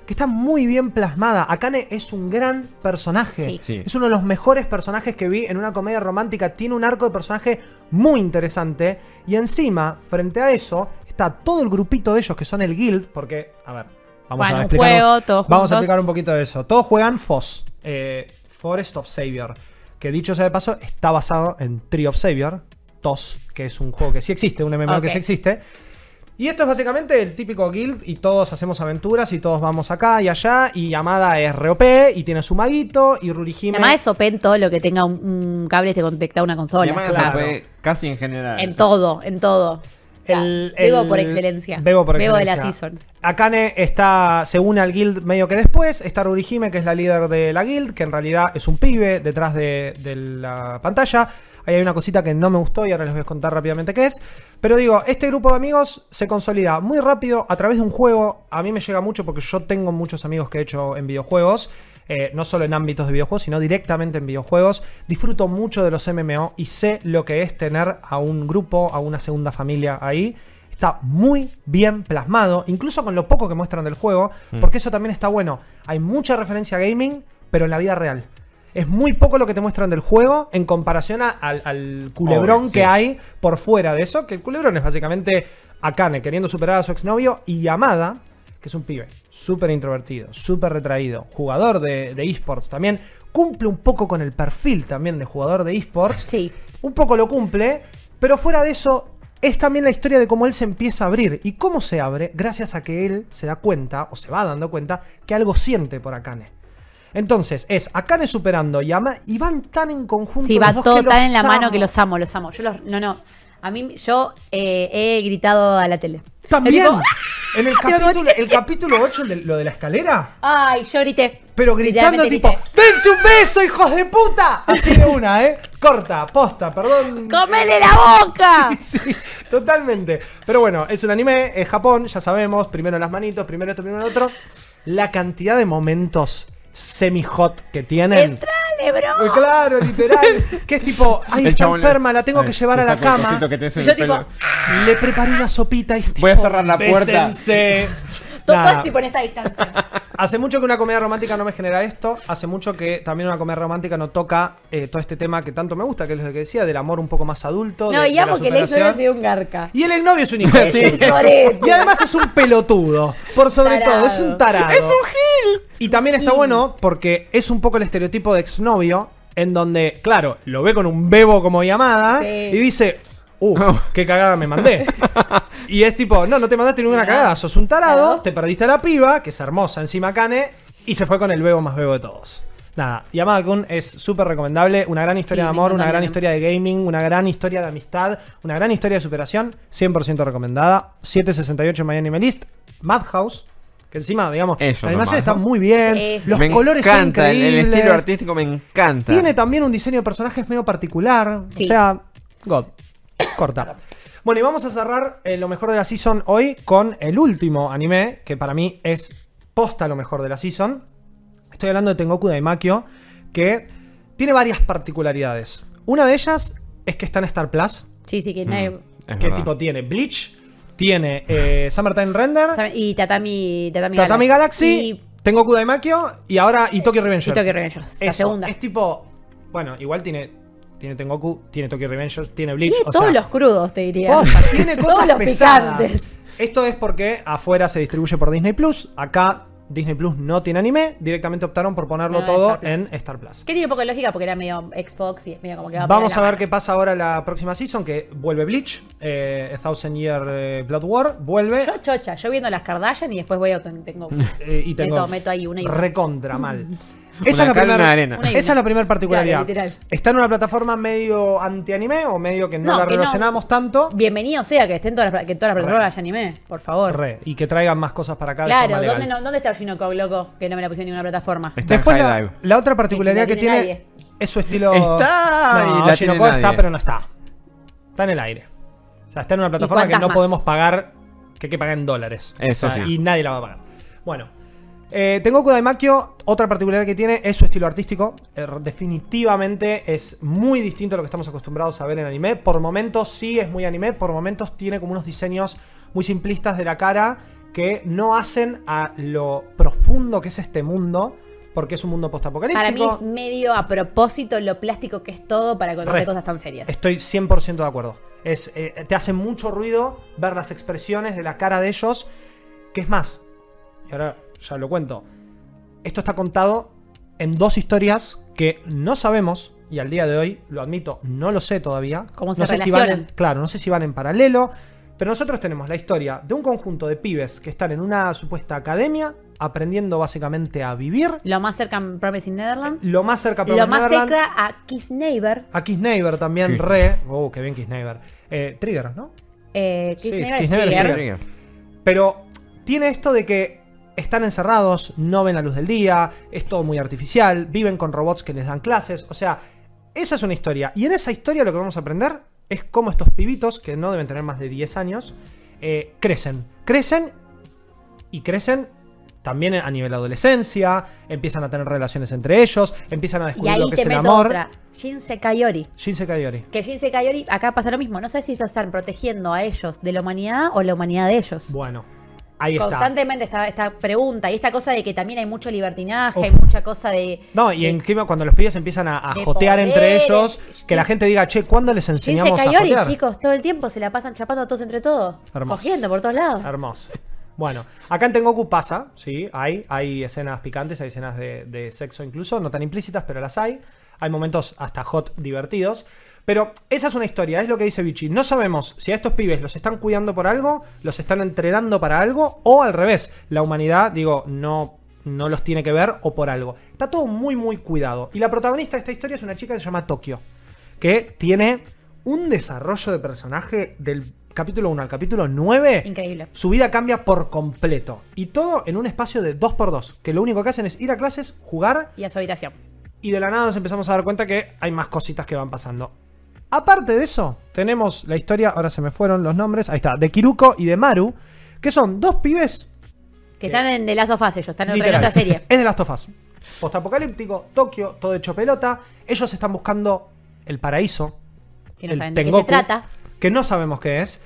S2: que está muy bien plasmada. Akane es un gran personaje.
S1: Sí.
S3: Sí.
S2: Es uno de los mejores personajes que vi en una comedia romántica. Tiene un arco de personaje muy interesante. Y encima, frente a eso, está todo el grupito de ellos que son el guild. Porque, a ver, vamos
S1: Bueno,
S2: a explicar.
S1: juego, todos
S2: vamos a explicar un poquito de eso. Todos juegan FOS, eh, Forest of Savior. Que dicho sea de paso, está basado en Tree of Savior. TOS, que es un juego que sí existe, un MMO que sí existe. Y esto es básicamente el típico guild y todos hacemos aventuras y todos vamos acá y allá y Yamada es ROP y tiene su maguito y Rurihime...
S1: Además es OP en todo lo que tenga un, un cable que conecta a una consola.
S2: claro.
S3: se puede casi en general.
S1: En todo, en todo. O sea,
S2: El-
S1: bebo
S2: el-
S1: por excelencia.
S2: Bebo por
S1: de la
S2: excelencia.
S1: season.
S2: Akane está, se une al guild medio que después. Está Rurihime, que es la líder de la guild, que en realidad es un pibe detrás de, de la pantalla. Ahí hay una cosita que no me gustó y ahora les voy a contar rápidamente qué es. Pero digo, este grupo de amigos se consolida muy rápido a través de un juego. A mí me llega mucho porque yo tengo muchos amigos que he hecho en videojuegos. eh, no solo en ámbitos de videojuegos, sino directamente en videojuegos. Disfruto mucho de los MMO y sé lo que es tener a un grupo, a una segunda familia ahí. Está muy bien plasmado, incluso con lo poco que muestran del juego, porque eso también está bueno. Hay mucha referencia a gaming, pero en la vida real. Es muy poco lo que te muestran del juego en comparación a- al, al culebrón
S3: Obvio,
S2: que
S3: sí.
S2: hay por fuera de eso. Que el culebrón es básicamente Akane queriendo superar a su exnovio y Yamada, que es un pibe súper introvertido, súper retraído, jugador de, de esports también. Cumple un poco con el perfil también de jugador de esports
S1: Sí.
S2: un poco lo cumple, pero fuera de eso es también la historia de cómo él se empieza a abrir y cómo se abre gracias a que él se da cuenta o se va dando cuenta que algo siente por Akane. Entonces, es Akane superando y, Ama- y van tan en conjunto.
S1: Sí,
S2: los
S1: va
S2: dos
S1: todo
S2: que
S1: tan
S2: los
S1: en la mano que los amo, los amo. Yo los, no, no. A mí, yo eh, he gritado a la tele.
S2: También.
S1: Tipo,
S2: En el capítulo, el capítulo 8, el de- lo de la escalera.
S1: Ay, yo grité.
S2: Pero gritando tipo,
S1: grité.
S2: ¡dense un beso, hijos de puta! Así de una, ¿eh? Corta, posta, perdón.
S1: ¡Comele la boca!
S2: Sí, totalmente. Pero bueno, es un anime, es Japón, ya sabemos. Primero las manitos, primero esto, primero lo otro. La cantidad de momentos semi-hot que tienen.
S1: ¡Entrale, bro!
S2: Eh, Claro, literal. Que es tipo, ay,
S3: El
S2: está
S3: chabón le-
S2: enferma, la tengo
S3: Ay,
S2: que llevar
S3: te
S2: a la
S3: saco el
S2: cama.
S3: cosito que te hace
S1: Y
S3: en
S1: yo
S3: el
S1: tipo,
S3: pelo.
S2: Le preparé una sopita y es
S3: Voy a
S2: tipo,
S3: cerrar la puerta.
S2: "Bésense".
S1: Todo, todo es tipo en esta distancia.
S2: Hace mucho que una comedia romántica no me genera esto. Hace mucho que también una comedia romántica no toca eh, todo este tema que tanto me gusta, que es lo que decía, del amor un poco más adulto.
S1: No,
S2: de-
S1: y amo que el ex
S2: superación.
S1: novio sea un garca.
S2: Y el exnovio es un hijo
S1: sorete.
S2: Y además es un pelotudo. Por sobre
S1: Tarado.
S2: todo, es un tarado.
S3: ¡Es un gil!
S2: Y también está
S1: gil.
S2: bueno porque es un poco el estereotipo de exnovio, en donde, claro, lo ve con un bebo como llamada
S1: Sí.
S2: y dice, uh, qué cagada me mandé. y es tipo, no, no te mandaste ninguna cagada, sos un tarado, te perdiste a la piba, que es hermosa encima cane, y se fue con el bebo más bebo de todos. Nada, Yamada Kun es súper recomendable, una gran historia
S1: Sí,
S2: de amor, una gran historia de gaming, una gran historia de amistad, una gran historia de superación, 100% recomendada. 768 en My Anime List, Madhouse, que encima, digamos,
S3: Eso
S2: la animación está muy bien,
S1: Eso.
S2: los
S3: me
S2: colores son
S3: encanta, el, el
S2: increíbles.
S3: estilo artístico me encanta.
S2: Tiene también un diseño de personajes medio particular.
S1: Sí.
S2: O sea, God. Corta. Bueno, y vamos a cerrar eh, lo mejor de la season hoy con el último anime, que para mí es posta lo mejor de la season. Estoy hablando de Tengoku Daimakyo, que tiene varias particularidades. Una de ellas es que está en Star Plus,
S1: Sí, sí, que
S3: Mm,
S1: nadie-
S3: es
S2: que
S3: verdad.
S2: tipo tiene Bleach, tiene eh, Summertime Render,
S1: Y Tatami, Tatami,
S2: Tatami Galaxy,
S1: Y,
S2: Tengoku Daimakyo y ahora y Tokyo Revengers.
S1: y Tokyo Revengers. La
S2: Eso,
S1: segunda.
S2: Es tipo. Bueno, igual tiene. Tiene Tengoku, tiene Tokyo Revengers, tiene Bleach.
S1: Tiene
S2: o
S1: todos
S2: sea,
S1: los crudos, te diría.
S2: posta, tiene cosas
S1: Todos los
S2: pesadas.
S1: picantes.
S2: Esto es porque afuera se distribuye por Disney Plus. Acá Disney Plus no tiene anime. Directamente optaron por ponerlo
S1: No,
S2: todo
S1: Star
S2: en Star Plus.
S1: Que tiene un poco de lógica porque era medio Xbox y medio como que va
S2: Vamos a ver qué pasa ahora la próxima season. Que vuelve Bleach. Eh, A Thousand Year eh, Blood War. Vuelve.
S1: Yo chocha, yo viendo las Kardashian y después voy a tengo
S2: eh, y tengo
S1: meto, meto ahí una y
S2: recontra mal. Esa
S3: Una
S2: es la primera Esa es la primera particularidad.
S1: Claro.
S2: Está en una plataforma medio anti-anime o medio que no,
S1: No,
S2: la
S1: que no.
S2: relacionamos tanto.
S1: Bienvenido sea que estén todas las, que todas las plataformas de anime, por favor.
S2: Re, y que traigan más cosas para acá.
S1: Claro. ¿dónde, no, ¿dónde está Oshinoko, loco? Que no me la pusieron en ninguna plataforma.
S3: Está en
S2: Después la,
S3: Dive.
S2: la otra particularidad que
S1: tiene nadie.
S2: es su estilo.
S3: Está y la tiene
S2: está,
S3: nadie.
S2: pero no está. Está en el aire. O sea, está en una plataforma que no
S1: más?
S2: podemos pagar, que hay que pagar en dólares.
S3: Eso
S2: O sea,
S3: sí.
S2: Y nadie la va a pagar. Bueno. Eh, Tengoku Daimakyo, otra particularidad que tiene es su estilo artístico. Eh, definitivamente es muy distinto a lo que estamos acostumbrados a ver en anime. Por momentos sí es muy anime, por momentos tiene como unos diseños muy simplistas de la cara que no hacen a lo profundo que es este mundo, porque es un mundo postapocalíptico.
S1: Para mí es medio a propósito lo plástico que es todo para contarte cosas tan serias.
S2: Estoy 100% de acuerdo. Es, eh, te hace mucho ruido ver las expresiones de la cara de ellos. Que es más, y ahora ya lo cuento. Esto está contado en dos historias que no sabemos, y al día de hoy, lo admito, no lo sé todavía.
S1: ¿Cómo se
S2: no sé si van en- claro, no sé si van en paralelo. Pero nosotros tenemos la historia de un conjunto de pibes que están en una supuesta academia, aprendiendo básicamente a vivir.
S1: Lo más cerca a Promising Neverland.
S2: Lo más cerca a
S1: Lo
S2: Promised
S1: más cerca a Kiss Neighbor.
S2: A Kiss Neighbor también,
S3: Sí.
S2: re. Oh, qué bien Kiss Neighbor. Eh, Trigger, ¿no?
S1: Eh, Kiss
S2: Sí,
S1: Neighbor
S2: Kiss Neighbor
S1: Trigger.
S2: Trigger. Pero tiene esto de que están encerrados, no ven la luz del día, es todo muy artificial, viven con robots que les dan clases. O sea, esa es una historia. Y en esa historia lo que vamos a aprender es cómo estos pibitos, que no deben tener más de 10 años, eh, crecen. Crecen y crecen también a nivel de adolescencia, empiezan a tener relaciones entre ellos, empiezan a
S1: Y
S2: descubrir
S1: ahí
S2: lo que
S1: te
S2: es el amor.
S1: otra. Shinse Kayori.
S2: Shinse Kayori.
S1: Que Shinse Kayori, acá pasa lo mismo. No sé si ellos están protegiendo a ellos de la humanidad o la humanidad de ellos.
S2: Bueno, ahí está.
S1: Constantemente esta, esta pregunta y esta cosa de que también hay mucho libertinaje,
S2: Uf.
S1: hay mucha cosa de.
S2: No, y
S1: de-
S2: encima cuando los pibes empiezan a, jotear entre ellos, que la gente diga, che, ¿cuándo les enseñamos a jotear?
S1: chicos, todo el tiempo se la pasan chapando todos entre todos.
S2: Hermoso.
S1: Cogiendo por todos lados.
S2: Hermoso. Bueno, acá en Tengoku pasa, sí, hay, hay escenas picantes, hay escenas de, de sexo incluso, no tan implícitas, pero las hay. Hay momentos hasta hot divertidos. Pero esa es una historia, es lo que dice Vichy. No sabemos si a estos pibes los están cuidando por algo, los están entrenando para algo, o al revés, la humanidad, digo, no, no los tiene que ver o por algo. Está todo muy, muy cuidado. Y la protagonista de esta historia es una chica que se llama Tokio, que tiene un desarrollo de personaje del capítulo 1 al capítulo 9
S1: Increíble.
S2: su vida cambia por completo. Y todo en un espacio de 2x2. Que lo único que hacen es ir a clases, jugar
S1: Y a su habitación.
S2: y de la nada nos empezamos a dar cuenta que hay más cositas que van pasando. Aparte de eso, tenemos la historia, ahora se me fueron los nombres, ahí está, de Kiruko y de Maru, que son dos pibes
S1: Que están en The Last of Us ellos, están en otra, en
S2: Literal.
S1: otra serie.
S2: Es de Last of Us. Postapocalíptico, Tokio, todo hecho pelota. Ellos están buscando el paraíso.
S1: Que no
S2: el
S1: saben de qué se trata.
S2: Que no sabemos qué es.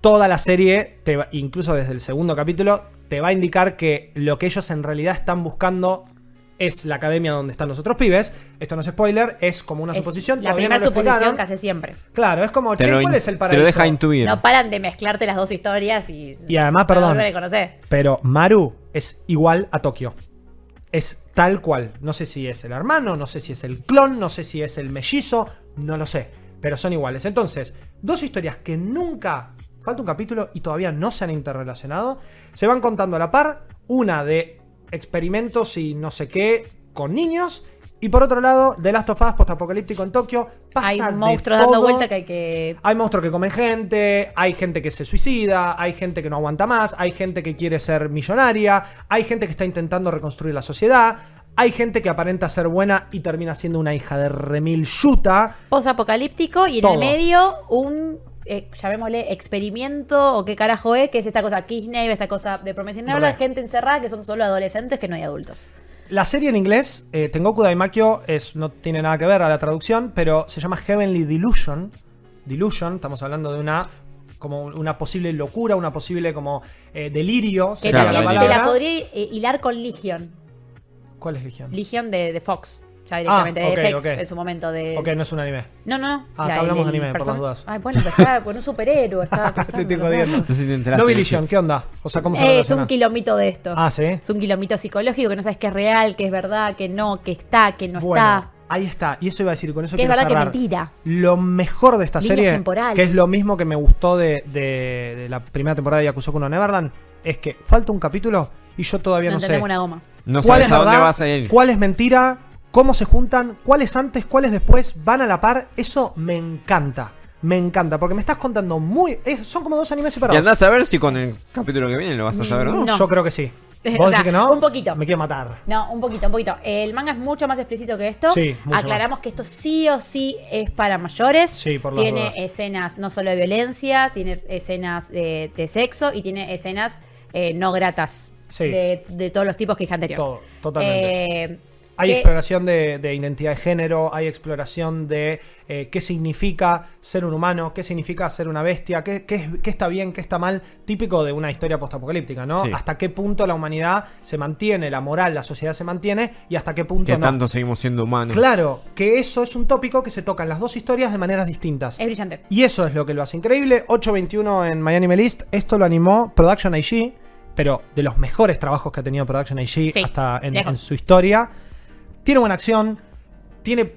S2: toda la serie, te va- incluso desde el segundo capítulo, te va a indicar que lo que ellos en realidad están buscando es la academia donde están los otros pibes. Esto no es spoiler, es como una
S1: Es
S2: suposición.
S1: La primera
S2: no
S1: suposición que hace siempre.
S2: Claro, es como,
S3: Te
S2: che, ¿cuál es el
S3: te
S2: paraíso?
S3: lo deja intuir.
S1: No paran de mezclarte las dos historias y.
S2: Y además, perdón. Pero Maru es igual a Tokio. Es tal cual. No sé si es el hermano, no sé si es el clon, no sé si es el mellizo, no lo sé. Pero son iguales. Entonces, dos historias que nunca. Falta un capítulo y todavía no se han interrelacionado. Se van contando a la par. Una de experimentos y no sé qué con niños. Y por otro lado, The Last of Us, postapocalíptico en Tokio. Pasa
S1: Hay
S2: de
S1: monstruos dando vuelta que hay que.
S2: Hay monstruos que comen gente, hay gente que se suicida, hay gente que no aguanta más, hay gente que quiere ser millonaria, hay gente que está intentando reconstruir la sociedad, hay gente que aparenta ser buena y termina siendo una hija de remil yuta.
S1: Post-apocalíptico y en
S2: Todo.
S1: el medio un. Eh, llamémosle experimento o qué carajo es, que es esta cosa Neighbor, esta cosa de promesa
S2: Re.
S1: gente encerrada que son solo adolescentes que no hay adultos.
S2: La serie en inglés, eh, Tengoku Daimakyo, es, no tiene nada que ver a la traducción, pero se llama Heavenly Delusion. Delusion, estamos hablando de una como una posible locura, una posible como eh, delirio.
S1: Que también
S2: la
S1: te la podría eh, hilar con Legion.
S2: ¿Cuál es Legion?
S1: Legion de, de Fox. Ya directamente,
S2: Ah, ok,
S1: de FX
S2: ok.
S1: en su momento. de
S2: Ok, no es un anime.
S1: No, no, no.
S2: Ah, te hablamos
S1: el-
S2: de anime, por las dudas.
S1: Ay, bueno, pero estaba con un superhéroe, estaba
S2: Te
S1: cruzando
S3: te.
S2: No vi Legion, ¿qué onda? O sea, ¿cómo se
S1: Eh, es un kilómetro de esto.
S2: Ah, ¿sí?
S1: Es un kilómetro psicológico que no sabes qué es real, qué es verdad, qué no, qué está, qué no
S2: Bueno,
S1: está.
S2: ahí está. Y eso iba a decir, con eso
S1: Que es
S2: quiero
S1: verdad que es mentira.
S2: Lo mejor de esta
S1: Líneas
S2: serie,
S1: temporales.
S2: que es lo mismo que me gustó de, de- de la primera temporada de Yakuza Kuno Neverland, es que falta un capítulo y yo todavía
S1: No
S2: no, sé
S1: una goma.
S3: No
S2: cuál
S3: sabes
S2: es
S3: a dónde
S2: verdad,
S3: vas a ir.
S2: cuál es mentira, cómo se juntan, cuál es antes, cuál es después, van a la par. Eso me encanta. Me encanta, porque me estás contando muy... es- son como dos animes
S3: Y
S2: separados.
S3: andás a ver si con el capítulo que viene lo vas a saber o no.
S1: No.
S2: Yo creo que sí.
S1: O
S2: ¿Vos
S1: sea,
S2: decís que no?
S1: un poquito.
S2: Me quiero matar.
S1: No, un poquito, un poquito. El manga es mucho más explícito que esto.
S2: Sí, mucho
S1: Aclaramos que esto sí o sí es para mayores.
S2: Sí, por las
S1: Tiene
S2: dudas.
S1: escenas no solo de violencia, tiene escenas de, de sexo y tiene escenas eh, no gratas.
S2: Sí.
S1: De, de todos los tipos que dije anterior.
S2: Todo, totalmente.
S1: Eh,
S2: Hay
S1: que-
S2: exploración de, de identidad de género, hay exploración de eh, qué significa ser un humano, qué significa ser una bestia, qué, qué es- qué está bien, qué está mal, típico de una historia postapocalíptica, ¿no?
S3: Sí.
S2: Hasta qué punto la humanidad se mantiene, la moral, la sociedad se mantiene y hasta qué punto
S3: Que
S2: no.
S3: tanto seguimos siendo humanos.
S2: Claro, que eso es un tópico que se toca en las dos historias de maneras distintas.
S1: Es brillante.
S2: Y eso es lo que lo hace increíble. 821 en Miami List. Esto lo animó Production IG, pero de los mejores trabajos que ha tenido Production IG
S1: Sí,
S2: hasta en su historia. Tiene buena acción. Tiene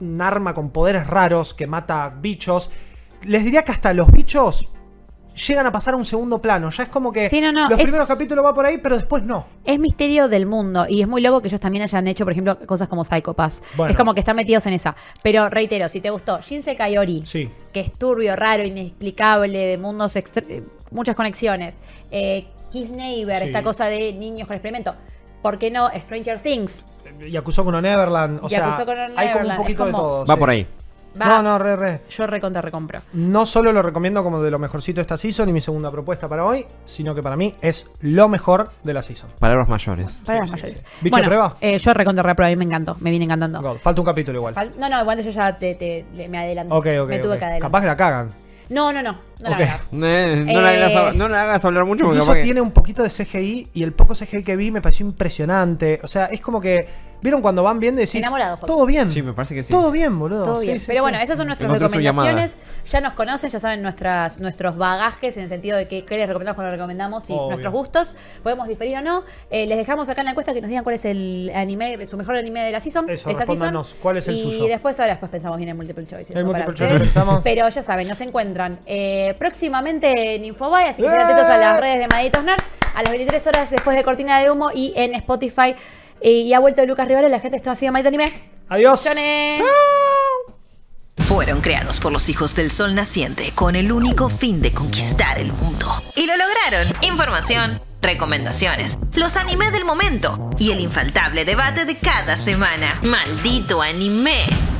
S2: un arma con poderes raros que mata bichos. Les diría que hasta los bichos llegan a pasar a un segundo plano. Ya es como que
S1: Sí, no, no,
S2: los
S1: es-
S2: primeros capítulos va por ahí, pero después no.
S1: Es misterio del mundo y es muy loco que ellos también hayan hecho, por ejemplo, cosas como Psycho Pass.
S2: Bueno.
S1: Es como que están metidos en esa. Pero reitero, si te gustó Shinse Kaiori,
S2: Sí.
S1: que es turbio, raro, inexplicable, de mundos, eh, muchas conexiones. Eh, Kiss Neighbor,
S2: Sí.
S1: esta cosa de niños con experimento. ¿Por qué no Stranger Things?
S2: Y acusó con Neverland. O
S1: Yakuza
S2: sea,
S1: Kuno
S2: hay como un
S1: Neverland,
S2: poquito de todo.
S3: Va
S2: sí.
S3: por ahí.
S1: Va,
S2: No, no, re, re.
S1: Yo recontra recompro.
S2: No solo lo recomiendo como de lo mejorcito de esta season y mi segunda propuesta para hoy, sino que para mí es lo mejor de la season.
S3: Palabras mayores.
S1: Para
S2: Sí,
S1: mayores.
S2: sí. ¿Bicho de
S1: Bueno,
S2: prueba?
S1: eh, yo recontra reprueba, a mí me encantó. Me viene encantando.
S2: God, falta un capítulo igual.
S1: Fal- no, no, igual yo ya te, me adelanté.
S2: ok, ok.
S1: Me tuve que adelantar.
S2: Capaz que la cagan.
S1: No, no, no. No la hagas.
S3: Eh, no,
S1: Eh,
S3: la hagas, no la hagas hablar mucho porque
S2: Incluso tiene un poquito de CGI y el poco CGI que vi me pareció impresionante. O sea, es como que. ¿Vieron cuando van viendo y decís.
S1: Enamorado, Fox.
S2: Todo bien.
S3: Sí, me parece que sí.
S2: Todo bien, boludo.
S1: Todo bien.
S2: sí,
S1: Pero
S2: sí.
S1: bueno, esas son nuestras
S3: Encontré su
S1: recomendaciones. Ya nos conocen, ya saben nuestras, nuestros bagajes en el sentido de que, qué les recomendamos cuando recomendamos y
S2: Obvio.
S1: nuestros gustos. Podemos diferir o no. Eh, les dejamos acá en la encuesta que nos digan cuál es el anime, su mejor anime de la season.
S2: Eso,
S1: de esta season.
S2: ¿cuál es el
S1: y
S2: suyo?
S1: después, ahora después pensamos bien en multiple choice. Para
S2: multiple choice
S1: ustedes.
S2: pensamos.
S1: Pero ya saben, nos encuentran eh, próximamente en Infobay, así que estén
S2: ¡Eh!
S1: atentos a las redes de Malditos Nerds, a las 23 horas después de Cortina de Humo y en Spotify. Y ha vuelto Lucas Rivero, la gente está haciendo Maldito Anime.
S2: Adiós.
S4: Fueron creados por los hijos del sol naciente con el único fin de conquistar el mundo. Y lo lograron. Información, recomendaciones, los anime del momento y el infaltable debate de cada semana. Maldito anime.